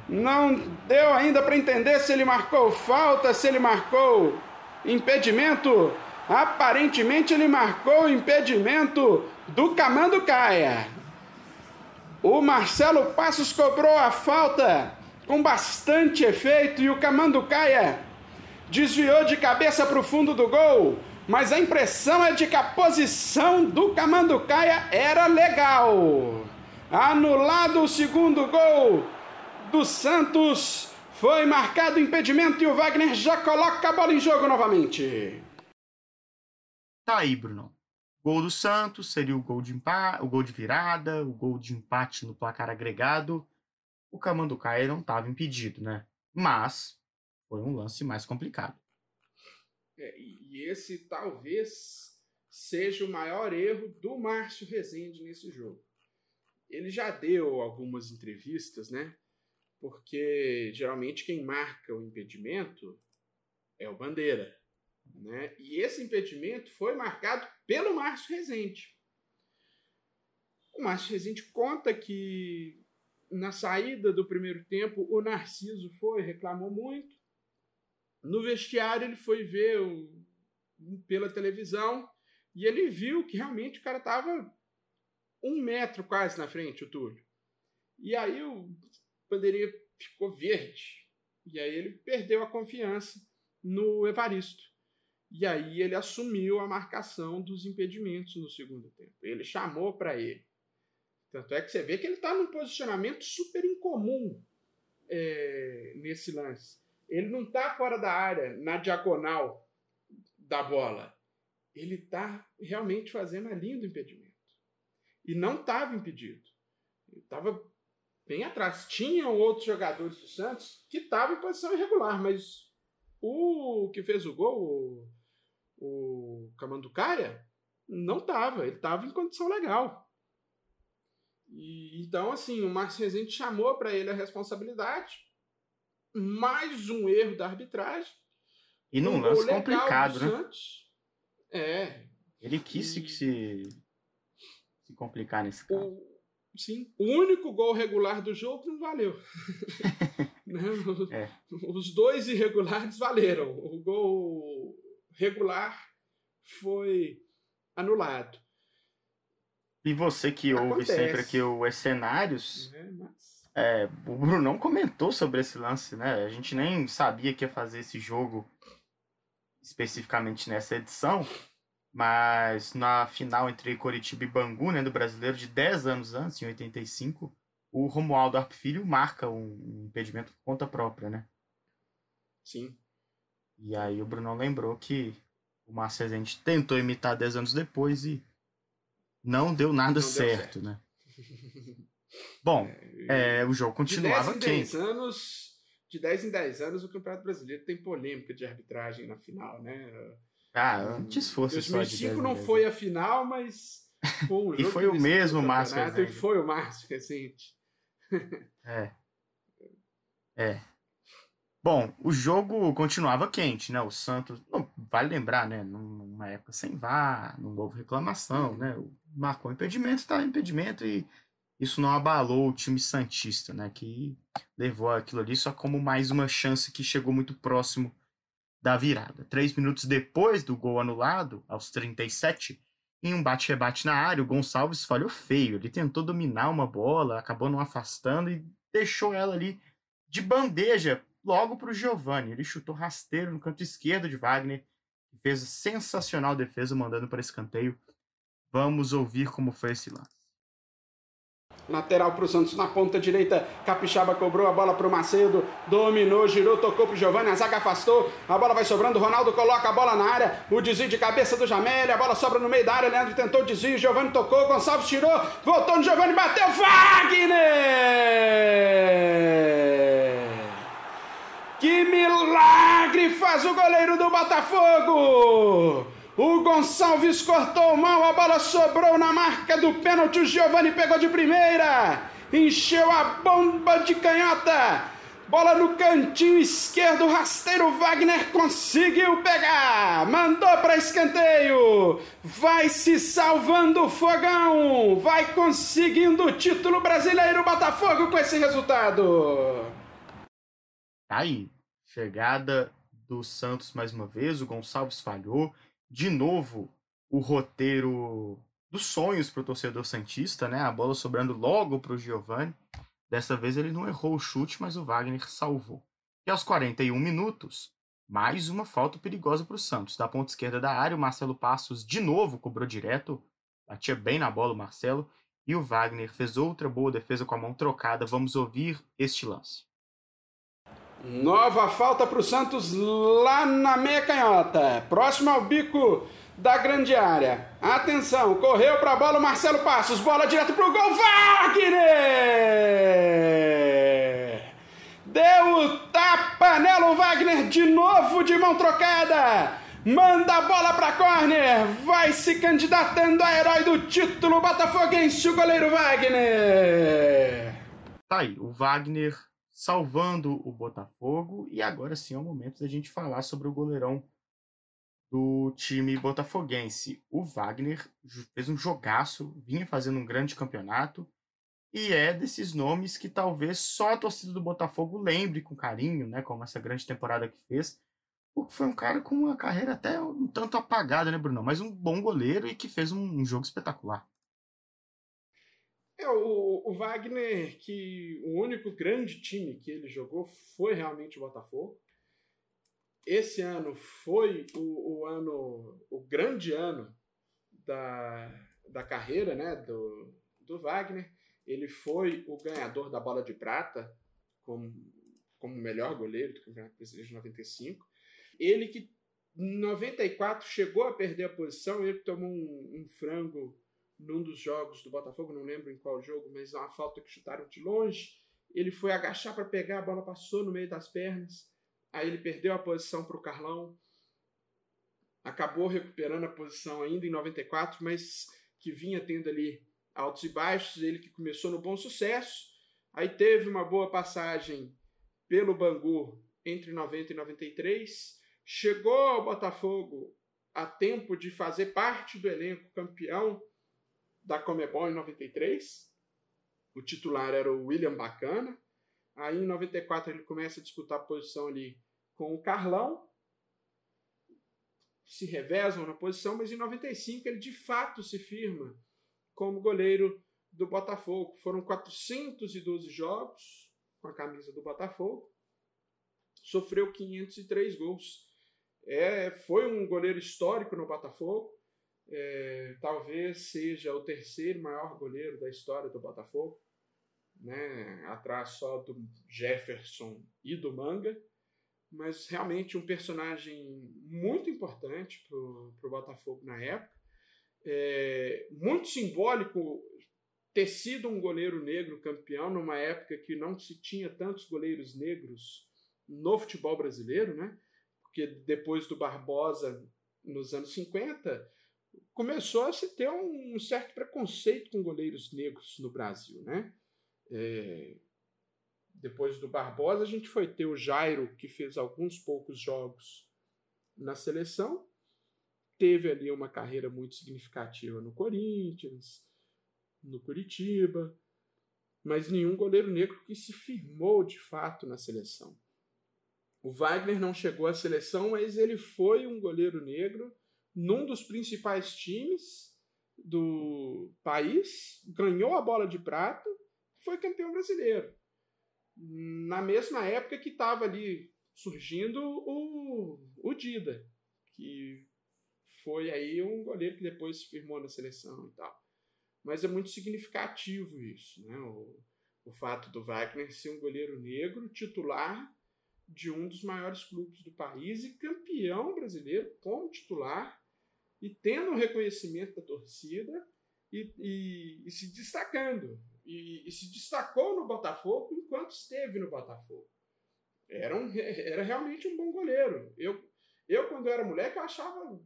Speaker 3: Não deu ainda para entender se ele marcou falta, se ele marcou impedimento. Aparentemente ele marcou impedimento do Camando Caia. O Marcelo Passos cobrou a falta com bastante efeito e o Camando Caia desviou de cabeça para o fundo do gol. Mas a impressão é de que a posição do Camando Caia era legal. Anulado o segundo gol do Santos. Foi marcado impedimento e o Wagner já coloca a bola em jogo novamente.
Speaker 2: Tá aí, Bruno. Gol do Santos seria o gol de empate, o gol de virada, o gol de empate no placar agregado. O Camanducaia não estava impedido, né? Mas foi um lance mais complicado.
Speaker 3: É, e esse talvez seja o maior erro do Márcio Rezende nesse jogo. Ele já deu algumas entrevistas, né? porque geralmente quem marca o impedimento é o Bandeira. Né? E esse impedimento foi marcado pelo Márcio Rezende. O Márcio Rezende conta que na saída do primeiro tempo o Narciso foi, reclamou muito. No vestiário ele foi ver o, pela televisão e ele viu que realmente o cara estava um metro quase na frente, o Túlio. E aí o Bandeirinha ficou verde. E aí ele perdeu a confiança no Evaristo. E aí ele assumiu a marcação dos impedimentos no segundo tempo. Ele chamou para ele. Tanto é que você vê que ele está num posicionamento super incomum é, nesse lance. Ele não está fora da área, na diagonal da bola. Ele está realmente fazendo a linha do impedimento. E não estava impedido. Estava bem atrás. Tinham outros jogadores do Santos que estavam em posição irregular, mas o que fez o gol, o, o Camanducaia, não estava. Ele estava em condição legal. E, então, assim, o Márcio Rezende chamou para ele a responsabilidade. Mais um erro da arbitragem.
Speaker 2: E num um lance complicado, né?
Speaker 3: Santos. É.
Speaker 2: Ele quis e... se, se complicar nesse caso.
Speaker 3: O, Sim. O único gol regular do jogo não valeu. né? é. Os dois irregulares valeram. O gol regular foi anulado.
Speaker 2: E você que Acontece. ouve sempre aqui os cenários, é, mas... é, o Bruno não comentou sobre esse lance, né? A gente nem sabia que ia fazer esse jogo especificamente nessa edição. Mas na final entre Coritiba e Bangu, né, do brasileiro, de 10 anos antes, em 85, o Romualdo Arp Filho marca um impedimento por conta própria, né?
Speaker 3: Sim.
Speaker 2: E aí o Bruno lembrou que o Márcio Rezende tentou imitar 10 anos depois e não deu nada não certo, deu certo, né? Bom, é, é, o jogo continuava
Speaker 3: de 10 em 10 anos, de 10 em 10 anos o Campeonato Brasileiro tem polêmica de arbitragem na final, né?
Speaker 2: Ah, antes fosse
Speaker 3: 2005 só de não foi a final, mas
Speaker 2: foi um jogo E foi o mesmo Márcio Rezende.
Speaker 3: E foi o Márcio recente.
Speaker 2: é. É. Bom, o jogo continuava quente, né? O Santos. Não, vale lembrar, né? Numa época sem VAR, não houve reclamação, né? Marcou impedimento, tá impedimento e isso não abalou o time Santista, né? Que levou aquilo ali só como mais uma chance que chegou muito próximo da virada. Três minutos depois do gol anulado, aos 37, em um bate-rebate na área, o Gonçalves falhou feio. Ele tentou dominar uma bola, acabou não afastando e deixou ela ali de bandeja logo para o Giovani. Ele chutou rasteiro no canto esquerdo de Wagner fez sensacional defesa mandando para escanteio. Vamos ouvir como foi esse lance.
Speaker 3: Lateral para o Santos na ponta direita. Capixaba cobrou a bola para o Macedo. Dominou, girou, tocou para o Giovanni. A zaga afastou. A bola vai sobrando. Ronaldo coloca a bola na área. O desvio de cabeça do Jamel. A bola sobra no meio da área. Leandro tentou o desvio. Giovanni tocou. Gonçalves tirou. Voltou no Giovanni. Bateu. Wagner! Que milagre faz o goleiro do Botafogo! O Gonçalves cortou mal, a bola sobrou na marca do pênalti. O Giovani pegou de primeira, encheu a bomba de canhota. Bola no cantinho esquerdo, rasteiro Wagner conseguiu pegar, mandou para escanteio, vai se salvando o fogão, vai conseguindo o título brasileiro Botafogo com esse resultado.
Speaker 2: Tá aí, chegada do Santos mais uma vez, o Gonçalves falhou. De novo, o roteiro dos sonhos para o torcedor Santista, né? A bola sobrando logo para o Giovani. Dessa vez ele não errou o chute, mas o Wagner salvou. E aos 41 minutos, mais uma falta perigosa para o Santos. Da ponta esquerda da área, o Marcelo Passos de novo cobrou direto. Batia bem na bola o Marcelo. E o Wagner fez outra boa defesa com a mão trocada. Vamos ouvir este lance.
Speaker 3: Nova falta para o Santos lá na meia canhota. Próximo ao bico da grande área. Atenção, correu para a bola o Marcelo Passos. Bola direto para o gol. Wagner! Deu o tapa nela o Wagner de novo de mão trocada. Manda a bola para corner. Vai se candidatando a herói do título botafoguense o goleiro Wagner.
Speaker 2: Tá aí, o Wagner salvando o Botafogo. E agora sim é o momento da gente falar sobre o goleirão do time botafoguense. O Wagner fez um jogaço, vinha fazendo um grande campeonato e é desses nomes que talvez só a torcida do Botafogo lembre com carinho, né, como essa grande temporada que fez. Porque foi um cara com uma carreira até um tanto apagada, né, Bruno? Mas um bom goleiro e que fez um, um jogo espetacular.
Speaker 3: É, o, o Wagner, que o único grande time que ele jogou foi realmente o Botafogo. Esse ano foi o, o ano, o grande ano da, da carreira né, do, do Wagner. Ele foi o ganhador da bola de prata como, como melhor goleiro do Campeonato Brasileiro de 95. Ele que em 94 chegou a perder a posição, ele tomou um, um frango num dos jogos do Botafogo, não lembro em qual jogo, mas uma falta que chutaram de longe. Ele foi agachar para pegar, a bola passou no meio das pernas. Aí ele perdeu a posição para o Carlão. Acabou recuperando a posição ainda em 94, mas que vinha tendo ali altos e baixos. Ele que começou no bom sucesso. Aí teve uma boa passagem pelo Bangu entre 90 e 93. Chegou ao Botafogo a tempo de fazer parte do elenco campeão da Comebol em 93. O titular era o William Bacana. Aí em 94 ele começa a disputar a posição ali com o Carlão. Se revezam na posição, mas em 95 ele de fato se firma como goleiro do Botafogo. Foram 412 jogos com a camisa do Botafogo. Sofreu 503 gols. É, foi um goleiro histórico no Botafogo é, talvez seja o terceiro maior goleiro da história do Botafogo, né, atrás só do Jefferson e do Manga, mas realmente um personagem muito importante para o Botafogo na época. É, muito simbólico ter sido um goleiro negro campeão numa época que não se tinha tantos goleiros negros no futebol brasileiro, né? Porque depois do Barbosa, nos anos 50, começou a se ter um certo preconceito com goleiros negros no Brasil, né? É, depois do Barbosa, a gente foi ter o Jairo, que fez alguns poucos jogos na seleção. Teve ali uma carreira muito significativa no Corinthians, no Curitiba, mas nenhum goleiro negro que se firmou de fato na seleção. O Wagner não chegou à seleção, mas ele foi um goleiro negro num dos principais times do país, ganhou a bola de prata, foi campeão brasileiro. Na mesma época que estava ali surgindo o, o Dida, que foi aí um goleiro que depois se firmou na seleção e tal. Mas é muito significativo isso, né? O, o fato do Wagner ser um goleiro negro titular de um dos maiores clubes do país e campeão brasileiro como titular e tendo o um reconhecimento da torcida e, e, e se destacando. E, e, se destacou no Botafogo enquanto esteve no Botafogo. Era, um, era realmente um bom goleiro. Eu, eu, quando era moleque, eu achava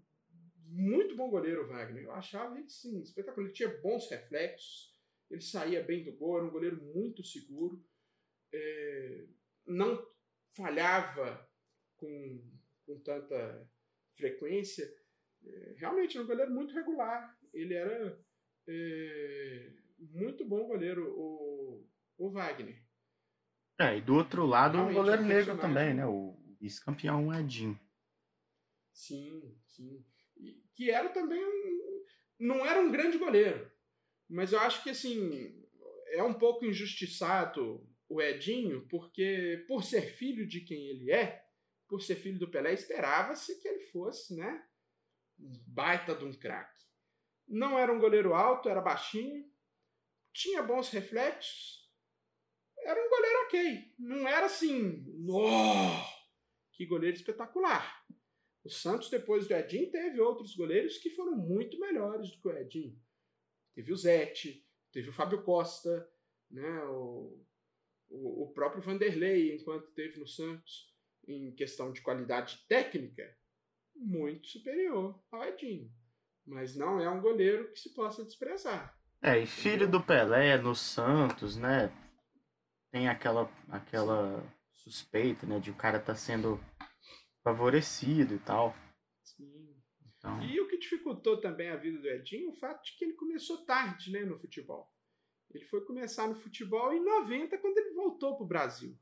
Speaker 3: muito bom goleiro o Wagner. Eu achava ele, sim, espetacular. Ele tinha bons reflexos, ele saía bem do gol, era um goleiro muito seguro. É, não falhava com, com tanta frequência é, realmente era um goleiro muito regular. Ele era é, muito bom goleiro, o, o Wagner.
Speaker 2: É, e do outro lado o goleiro negro também, né? O vice-campeão Edinho.
Speaker 3: Sim, sim. E, que era também um. Não era um grande goleiro. Mas eu acho que assim. É um pouco injustiçado o Edinho, porque por ser filho de quem ele é, por ser filho do Pelé, esperava-se que ele fosse, né? Baita de um craque. Não era um goleiro alto, era baixinho, tinha bons reflexos, era um goleiro ok. Não era assim, oh, que goleiro espetacular. O Santos, depois do Edinho, teve outros goleiros que foram muito melhores do que o Edinho. Teve o Zete, teve o Fábio Costa, né, o, o, o próprio Vanderlei, enquanto teve no Santos, em questão de qualidade técnica, muito superior ao Edinho. Mas não é um goleiro que se possa desprezar.
Speaker 2: É, e filho do Pelé no Santos, né? Tem aquela, aquela suspeita, né? De o cara tá sendo favorecido e tal.
Speaker 3: Sim. Então... E o que dificultou também a vida do Edinho, o fato de que ele começou tarde, né, no futebol. Ele foi começar no futebol em 90, quando ele voltou para o Brasil.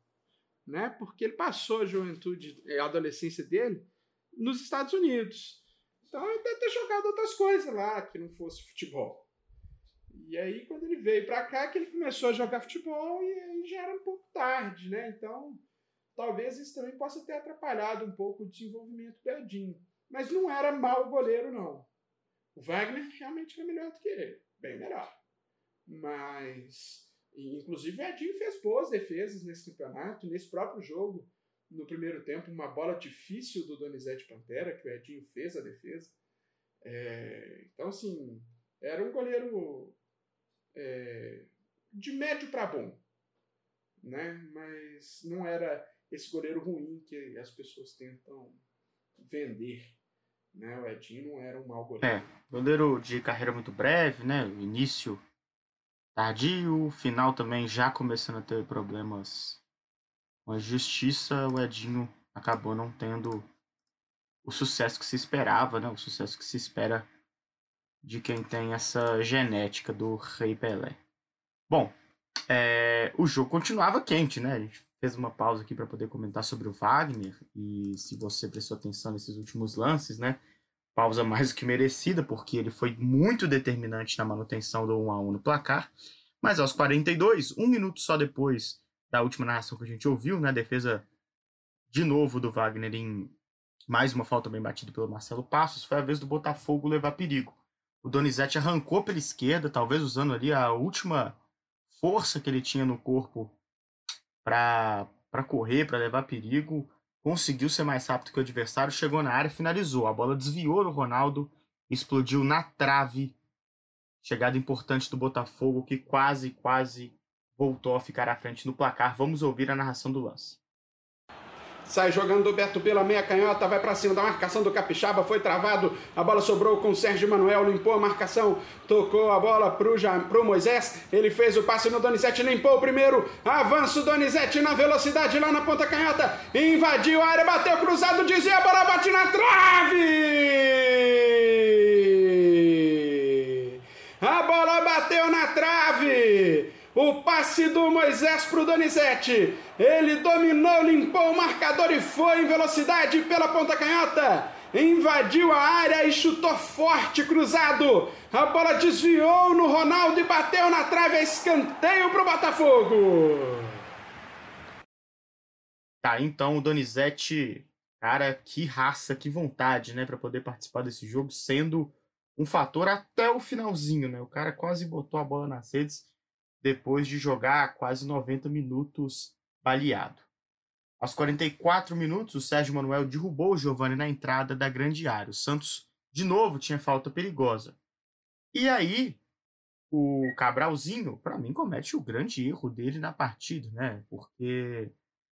Speaker 3: Né? Porque ele passou a juventude, a adolescência dele nos Estados Unidos. Então ele deve ter jogado outras coisas lá que não fosse futebol. E aí, quando ele veio para cá, que ele começou a jogar futebol e aí já era um pouco tarde, né? Então, talvez isso também possa ter atrapalhado um pouco o desenvolvimento do Edinho. Mas não era mau goleiro, não. O Wagner realmente era melhor do que ele. Bem melhor. Mas, inclusive, o Edinho fez boas defesas nesse campeonato, nesse próprio jogo no primeiro tempo, uma bola difícil do Donizete Pantera, que o Edinho fez a defesa. É, então, assim, era um goleiro é, de médio para bom, né? mas não era esse goleiro ruim que as pessoas tentam vender. Né? O Edinho não era um mau goleiro.
Speaker 2: É, goleiro de carreira muito breve, né? Início tardio, o final também já começando a ter problemas a justiça, o Edinho acabou não tendo o sucesso que se esperava, né? O sucesso que se espera de quem tem essa genética do Rei Pelé. Bom, é, o jogo continuava quente, né? A gente fez uma pausa aqui para poder comentar sobre o Wagner e se você prestou atenção nesses últimos lances, né? Pausa mais do que merecida, porque ele foi muito determinante na manutenção do 1 a 1 no placar. Mas aos 42, um minuto só depois da última narração que a gente ouviu, né? Defesa de novo do Wagner em mais uma falta bem batida pelo Marcelo Passos. Foi a vez do Botafogo levar perigo. O Donizete arrancou pela esquerda, talvez usando ali a última força que ele tinha no corpo para correr, para levar perigo. Conseguiu ser mais rápido que o adversário, chegou na área, finalizou. A bola desviou no Ronaldo, explodiu na trave. Chegada importante do Botafogo que quase, quase voltou a ficar à frente no placar. Vamos ouvir a narração do lance.
Speaker 3: Sai jogando o Beto pela meia canhota, vai para cima da marcação do Capixaba, foi travado. A bola sobrou com o Sérgio Manuel, limpou a marcação, tocou a bola pro, pro Moisés. Ele fez o passe no Donizete, limpou o primeiro. Avança o Donizete na velocidade lá na ponta canhota. Invadiu a área, bateu cruzado, dizia a bola bate na trave! A bola bateu na trave! O passe do Moisés para o Donizete. Ele dominou, limpou o marcador e foi em velocidade pela ponta canhota. Invadiu a área e chutou forte, cruzado. A bola desviou no Ronaldo e bateu na trave. É escanteio para o Botafogo.
Speaker 2: Tá, então o Donizete, cara, que raça, que vontade, né, para poder participar desse jogo, sendo um fator até o finalzinho, né? O cara quase botou a bola nas redes depois de jogar quase 90 minutos baleado. Aos 44 minutos, o Sérgio Manuel derrubou o Giovani na entrada da grande área. O Santos, de novo, tinha falta perigosa. E aí, o Cabralzinho, para mim, comete o grande erro dele na partida, né? Porque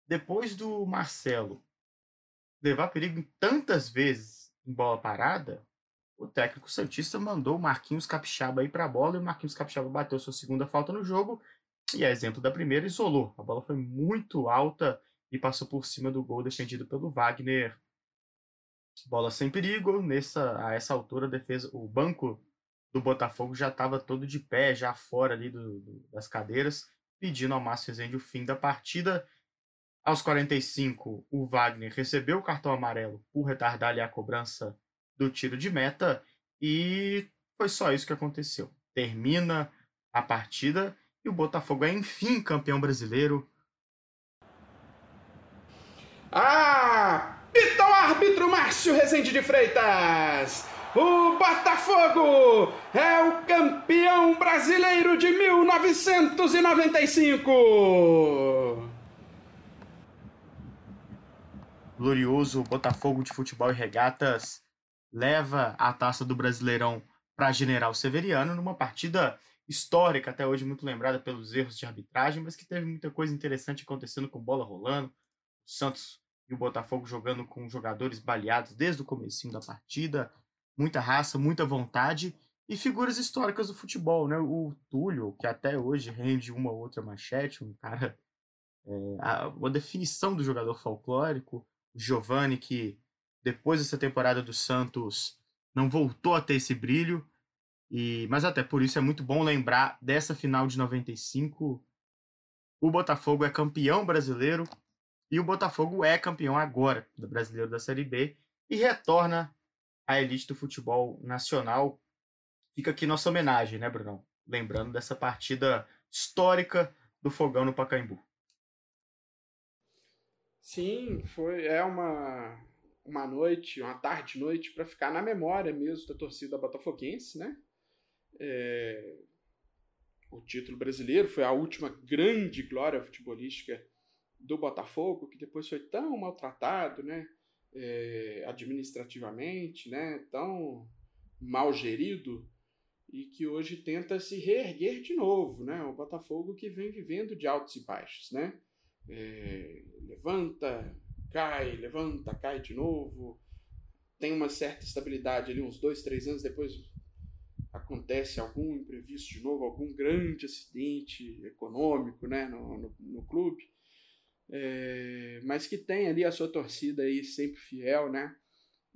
Speaker 2: depois do Marcelo levar perigo tantas vezes em bola parada, o técnico Santista mandou o Marquinhos Capixaba ir para a bola e o Marquinhos Capixaba bateu sua segunda falta no jogo e, a exemplo da primeira, isolou. A bola foi muito alta e passou por cima do gol defendido pelo Wagner. Bola sem perigo. Nessa, a essa altura, a defesa, o banco do Botafogo já estava todo de pé, já fora ali do, do, das cadeiras, pedindo ao Márcio Rezende o fim da partida. Aos 45, o Wagner recebeu o cartão amarelo por retardar a cobrança do tiro de meta e foi só isso que aconteceu. Termina a partida e o Botafogo é enfim campeão brasileiro.
Speaker 3: Ah! Pita o árbitro Márcio Rezende de Freitas! O Botafogo é o campeão brasileiro de 1995!
Speaker 2: Glorioso Botafogo de Futebol e Regatas leva a taça do Brasileirão para General Severiano numa partida histórica, até hoje muito lembrada pelos erros de arbitragem, mas que teve muita coisa interessante acontecendo com bola rolando. O Santos e o Botafogo jogando com jogadores baleados desde o começo da partida, muita raça, muita vontade e figuras históricas do futebol, né? O Túlio, que até hoje rende uma ou outra manchete, um cara, é, a, uma definição do jogador folclórico. O Giovani, que depois dessa temporada do Santos não voltou a ter esse brilho. E, mas até por isso é muito bom lembrar dessa final de 95. O Botafogo é campeão brasileiro e o Botafogo é campeão agora do Brasileiro da Série B e retorna à elite do futebol nacional. Fica aqui nossa homenagem, né, Brunão? Lembrando dessa partida histórica do Fogão no Pacaembu.
Speaker 3: Sim, foi é uma uma noite, uma tarde noite, para ficar na memória mesmo da torcida botafoguense, né? É... O título brasileiro foi a última grande glória futebolística do Botafogo, que depois foi tão maltratado, né? É... administrativamente, né? Tão mal gerido e que hoje tenta se reerguer de novo, né? O Botafogo que vem vivendo de altos e baixos, né? É... levanta, cai, levanta, cai de novo. Tem uma certa estabilidade ali, uns dois, três anos depois acontece algum imprevisto de novo, algum grande acidente econômico né, no, no, no clube. É, mas que tem ali a sua torcida aí sempre fiel, né?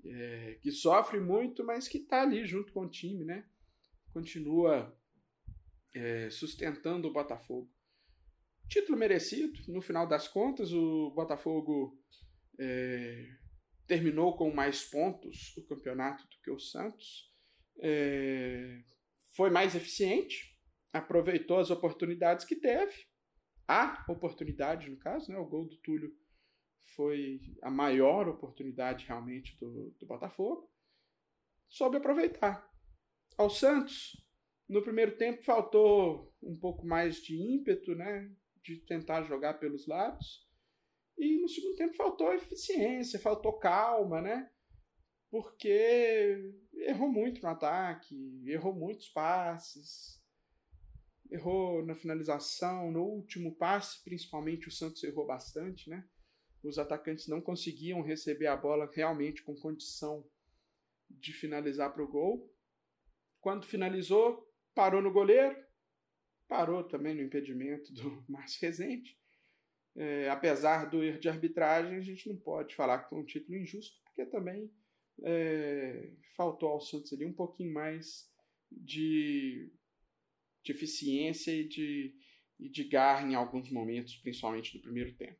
Speaker 3: É, que sofre muito, mas que está ali junto com o time, né? Continua é, sustentando o Botafogo. Título merecido, no final das contas, o Botafogo é, terminou com mais pontos o campeonato do que o Santos, é, foi mais eficiente, aproveitou as oportunidades que teve, a oportunidade no caso, né, o gol do Túlio foi a maior oportunidade realmente do, do Botafogo, soube aproveitar. Ao Santos, no primeiro tempo faltou um pouco mais de ímpeto, né, de tentar jogar pelos lados, e no segundo tempo faltou eficiência, faltou calma, né? Porque errou muito no ataque, errou muitos passes, errou na finalização, no último passe, principalmente o Santos errou bastante, né? os atacantes não conseguiam receber a bola realmente com condição de finalizar para o gol. Quando finalizou, parou no goleiro, parou também no impedimento do Márcio Rezende. É, apesar do erro de arbitragem, a gente não pode falar que foi um título injusto, porque também é, faltou ao Santos ali um pouquinho mais de, de eficiência e de, e de garra em alguns momentos, principalmente no primeiro tempo.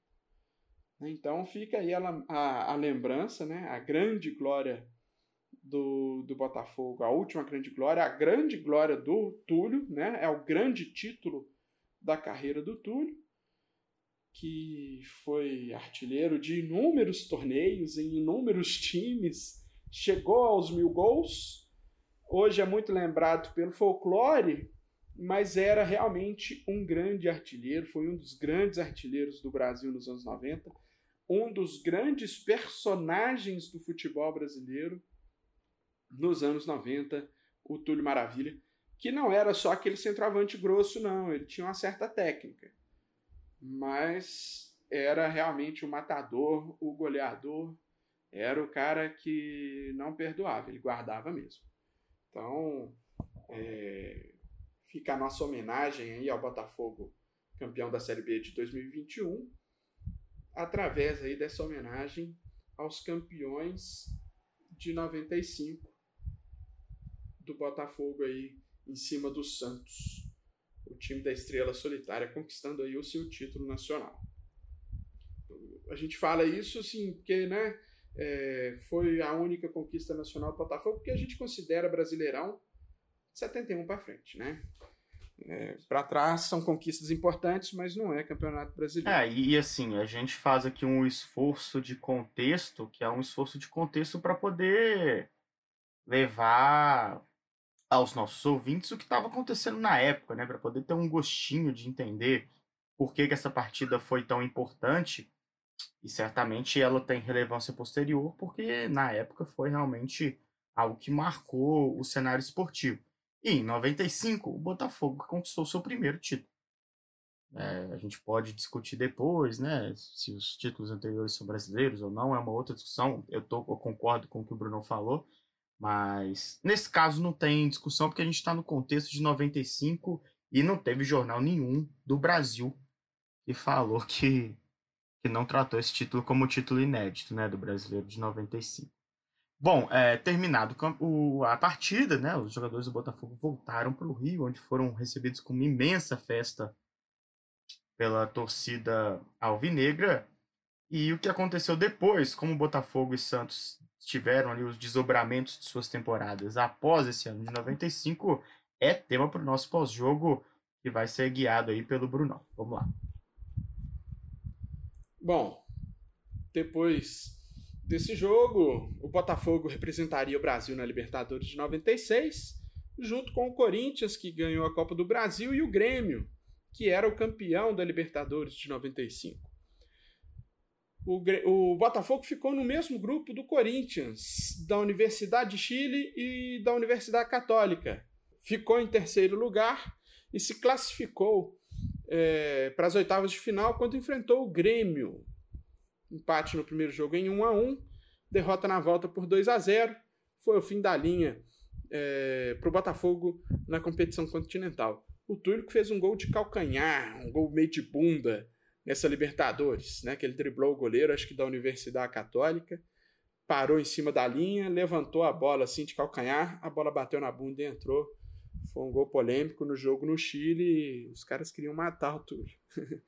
Speaker 3: Então fica aí a, a, a lembrança, né, a grande glória do, do Botafogo, a última grande glória, a grande glória do Túlio, né? É o grande título da carreira do Túlio, que foi artilheiro de inúmeros torneios em inúmeros times, chegou aos mil gols. Hoje é muito lembrado pelo folclore, mas era realmente um grande artilheiro, foi um dos grandes artilheiros do Brasil nos anos 90, um dos grandes personagens do futebol brasileiro nos anos 90, o Túlio Maravilha, que não era só aquele centroavante grosso, não, ele tinha uma certa técnica, mas era realmente o matador, o goleador, era o cara que não perdoava, ele guardava mesmo. Então, é, fica a nossa homenagem aí ao Botafogo, campeão da Série B de 2021, através aí dessa homenagem aos campeões de 95, do Botafogo aí em cima do Santos, time da Estrela Solitária conquistando aí o seu título nacional. A gente fala isso assim, porque né, é, foi a única conquista nacional do Botafogo, porque a gente considera Brasileirão 71 para frente, né? É, para trás são conquistas importantes, mas não é campeonato brasileiro.
Speaker 2: É, e assim, a gente faz aqui um esforço de contexto, que é um esforço de contexto para poder levar aos nossos ouvintes o que estava acontecendo na época, né, para poder ter um gostinho de entender por que, que essa partida foi tão importante. E certamente ela tem relevância posterior, porque na época foi realmente algo que marcou o cenário esportivo. E em 95, o Botafogo conquistou seu primeiro título. É, a gente pode discutir depois, né, se os títulos anteriores são brasileiros ou não, é uma outra discussão. Eu, tô, eu concordo com o que o Bruno falou, mas nesse caso não tem discussão, porque a gente está no contexto de 95 e não teve jornal nenhum do Brasil que falou que, que não tratou esse título como título inédito né, do brasileiro de 95. Bom, é, terminado o, a partida, né, os jogadores do Botafogo voltaram para o Rio, onde foram recebidos com uma imensa festa pela torcida alvinegra. E o que aconteceu depois, como Botafogo e Santos tiveram ali os desdobramentos de suas temporadas após esse ano de 95, é tema para o nosso pós-jogo, que vai ser guiado aí pelo Brunão. Vamos lá.
Speaker 3: Bom, depois desse jogo, o Botafogo representaria o Brasil na Libertadores de 96, junto com o Corinthians, que ganhou a Copa do Brasil, e o Grêmio, que era o campeão da Libertadores de 95 o, o Botafogo ficou no mesmo grupo do Corinthians, da Universidade de Chile e da Universidade Católica. Ficou em terceiro lugar e se classificou é, para as oitavas de final quando enfrentou o Grêmio. Empate no primeiro jogo em 1 a 1 derrota na volta por 2 a 0 Foi o fim da linha é, para o Botafogo na competição continental. O Túlio que fez um gol de calcanhar, um gol meio de bunda, nessa Libertadores, né? Que ele driblou o goleiro, acho que da Universidade Católica, parou em cima da linha, levantou a bola assim de calcanhar, a bola bateu na bunda e entrou. Foi um gol polêmico no jogo no Chile. Os caras queriam matar o Túlio.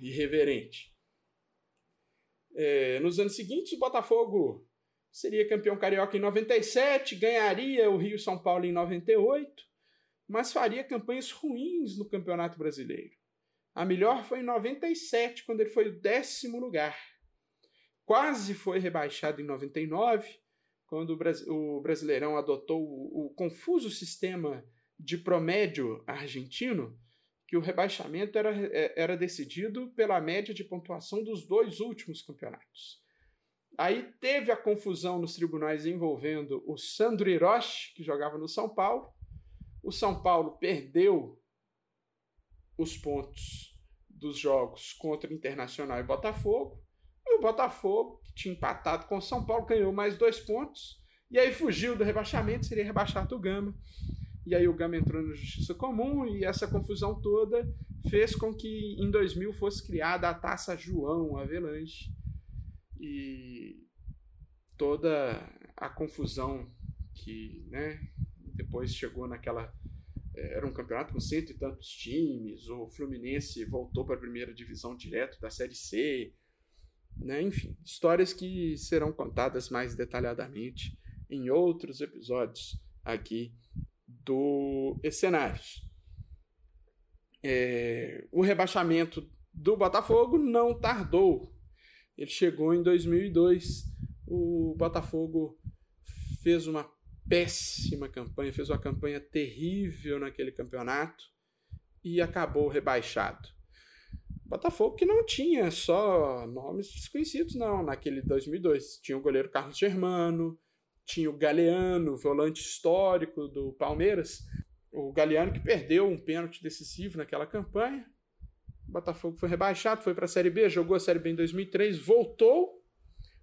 Speaker 3: Irreverente. É, nos anos seguintes, o Botafogo seria campeão carioca em 97, ganharia o Rio São Paulo em 98, mas faria campanhas ruins no Campeonato Brasileiro. A melhor foi em 97, quando ele foi o décimo lugar. Quase foi rebaixado em 99, quando o Brasileirão adotou o, confuso sistema de promédio argentino, que o rebaixamento era, é, era decidido pela média de pontuação dos dois últimos campeonatos. Aí teve a confusão nos tribunais envolvendo o Sandro Hiroshi, que jogava no São Paulo. O São Paulo perdeu os pontos dos jogos contra Internacional e Botafogo. E o Botafogo, que tinha empatado com o São Paulo, ganhou mais dois pontos. E aí fugiu do rebaixamento, seria rebaixado o Gama. E aí o Gama entrou na Justiça Comum e essa confusão toda fez com que em 2000 fosse criada a Taça João Avelanche. E toda a confusão que né, depois chegou naquela. Eh, era um campeonato com cento e tantos times, o Fluminense voltou para a primeira divisão direto da Série C. Né? Enfim, histórias que serão contadas mais detalhadamente em outros episódios aqui do Escenários. É, o rebaixamento do Botafogo não tardou. Ele chegou em 2002. O Botafogo fez uma péssima campanha, fez uma campanha terrível naquele campeonato e acabou rebaixado. Botafogo que não tinha só nomes desconhecidos, não, naquele 2002. Tinha o goleiro Carlos Germano, tinha o Galeano, volante histórico do Palmeiras. O Galeano que perdeu um pênalti decisivo naquela campanha. O Botafogo foi rebaixado, foi para a Série B, jogou a Série B em 2003, voltou,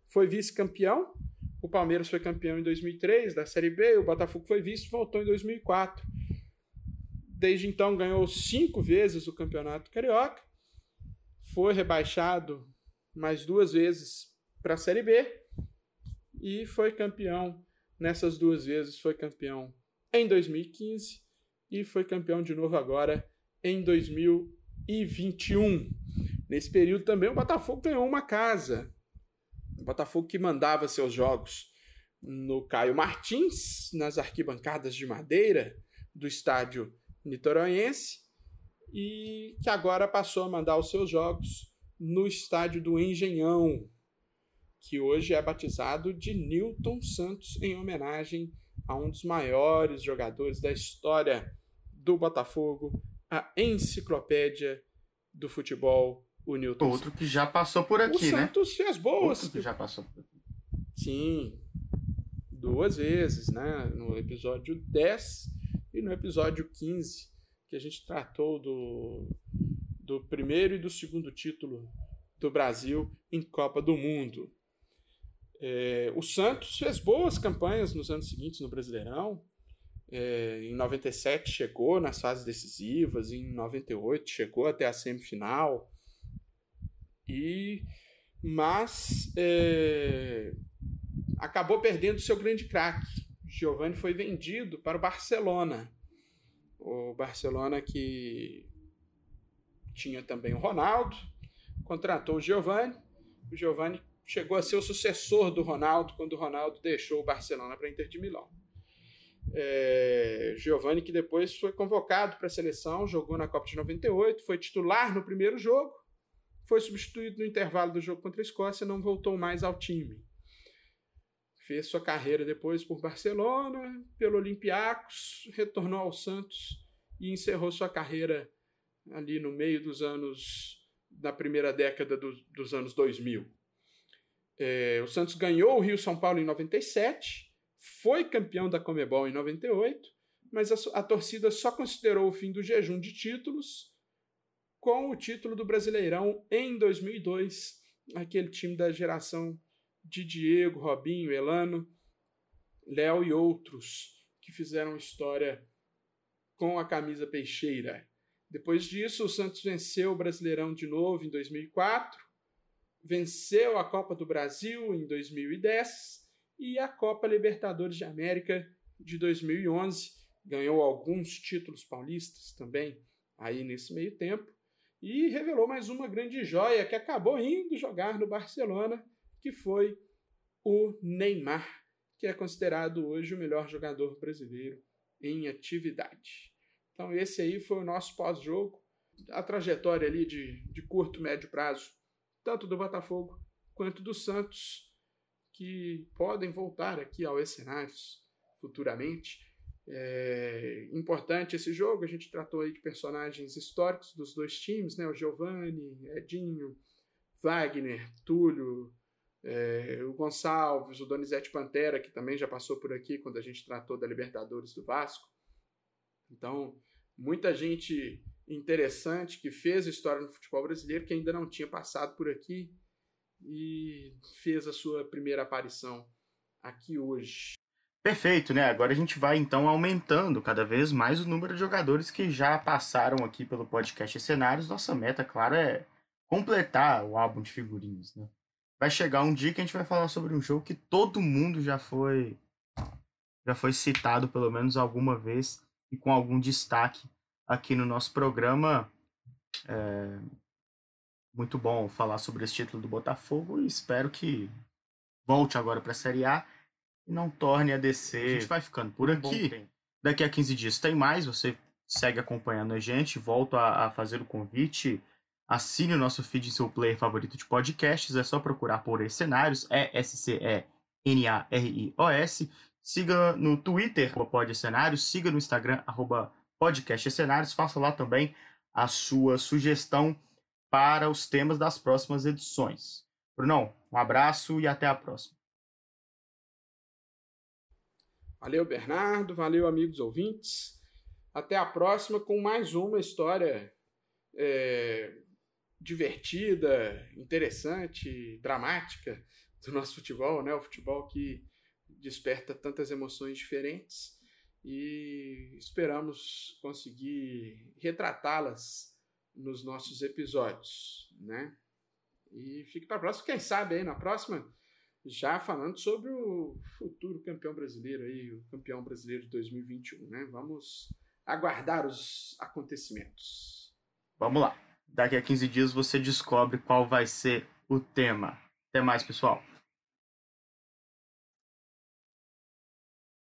Speaker 3: foi vice-campeão o Palmeiras foi campeão em 2003 da Série B, o Botafogo foi vice voltou em 2004. Desde então ganhou cinco vezes o Campeonato Carioca, foi rebaixado mais duas vezes para a Série B e foi campeão nessas duas vezes. Foi campeão em 2015 e foi campeão de novo agora em 2021. Nesse período também o Botafogo ganhou uma casa Botafogo que mandava seus jogos no Caio Martins, nas arquibancadas de madeira do estádio nitoroense, e que agora passou a mandar os seus jogos no estádio do Engenhão, que hoje é batizado de Newton Santos, em homenagem a um dos maiores jogadores da história do Botafogo, a enciclopédia do futebol o Newton.
Speaker 2: Outro que já passou por aqui,
Speaker 3: o
Speaker 2: né?
Speaker 3: O Santos fez boas.
Speaker 2: Outro que já passou por aqui.
Speaker 3: Sim. Duas vezes, né? No episódio 10 e no episódio 15, que a gente tratou do, do primeiro e do segundo título do Brasil em Copa do Mundo. É, o Santos fez boas campanhas nos anos seguintes no Brasileirão. É, em 97 chegou nas fases decisivas, em 98 chegou até a semifinal. E mas é, acabou perdendo seu grande craque. Giovanni foi vendido para o Barcelona. O Barcelona que tinha também o Ronaldo, contratou o Giovanni. O Giovanni chegou a ser o sucessor do Ronaldo quando o Ronaldo deixou o Barcelona para Inter de Milão. É, Giovanni que depois foi convocado para a seleção, jogou na Copa de 98, foi titular no primeiro jogo foi substituído no intervalo do jogo contra a Escócia não voltou mais ao time. Fez sua carreira depois por Barcelona, pelo Olympiacos, retornou ao Santos e encerrou sua carreira ali no meio dos anos da primeira década do, dos anos 2000. É, o Santos ganhou o Rio São Paulo em 97, foi campeão da Comebol em 98, mas a, a torcida só considerou o fim do jejum de títulos com o título do Brasileirão em 2002, aquele time da geração de Diego, Robinho, Elano, Léo e outros que fizeram história com a camisa peixeira. Depois disso, o Santos venceu o Brasileirão de novo em 2004, venceu a Copa do Brasil em 2010 e a Copa Libertadores de América de 2011. Ganhou alguns títulos paulistas também aí nesse meio tempo e revelou mais uma grande joia que acabou indo jogar no Barcelona, que foi o Neymar, que é considerado hoje o melhor jogador brasileiro em atividade. Então esse aí foi o nosso pós-jogo, a trajetória ali de, de curto, médio prazo, tanto do Botafogo quanto do Santos, que podem voltar aqui ao Escenários futuramente é, importante esse jogo, a gente tratou aí de personagens históricos dos dois times, né? O Giovanni, Edinho, Wagner, Túlio, é, o Gonçalves, o Donizete Pantera, que também já passou por aqui quando a gente tratou da Libertadores do Vasco. Então, muita gente interessante que fez história no futebol brasileiro que ainda não tinha passado por aqui. e fez a sua primeira aparição aqui hoje.
Speaker 2: Perfeito, né? Agora a gente vai então aumentando cada vez mais o número de jogadores que já passaram aqui pelo podcast e cenários. Nossa meta, claro, é completar o álbum de figurinhas, né? Vai chegar um dia que a gente vai falar sobre um jogo que todo mundo já foi já foi citado pelo menos alguma vez e com algum destaque aqui no nosso programa. É muito bom falar sobre esse título do Botafogo e espero que volte agora para a Série A e não torne a descer. A gente vai ficando por aqui. Daqui a 15 dias tem mais, você segue acompanhando a gente, volto a, a fazer o convite. Assine o nosso feed em seu player favorito de podcasts, é só procurar por cenários, é S-C-E-N-A-R-I-O-S. Siga no Twitter, Pod Cenários, siga no Instagram, arroba Podcast Cenários, faça lá também a sua sugestão para os temas das próximas edições. Brunão, um abraço e até a próxima.
Speaker 3: Valeu, Bernardo. Valeu, amigos ouvintes. Até a próxima com mais uma história é, divertida, interessante, dramática do nosso futebol, né? O futebol que desperta tantas emoções diferentes e esperamos conseguir retratá-las nos nossos episódios, né? E fique para a próxima, quem sabe aí na próxima, já falando sobre o futuro campeão brasileiro aí, o campeão brasileiro de 2021, né? Vamos aguardar os acontecimentos.
Speaker 2: Vamos lá. Daqui a 15 dias você descobre qual vai ser o tema. Até mais, pessoal.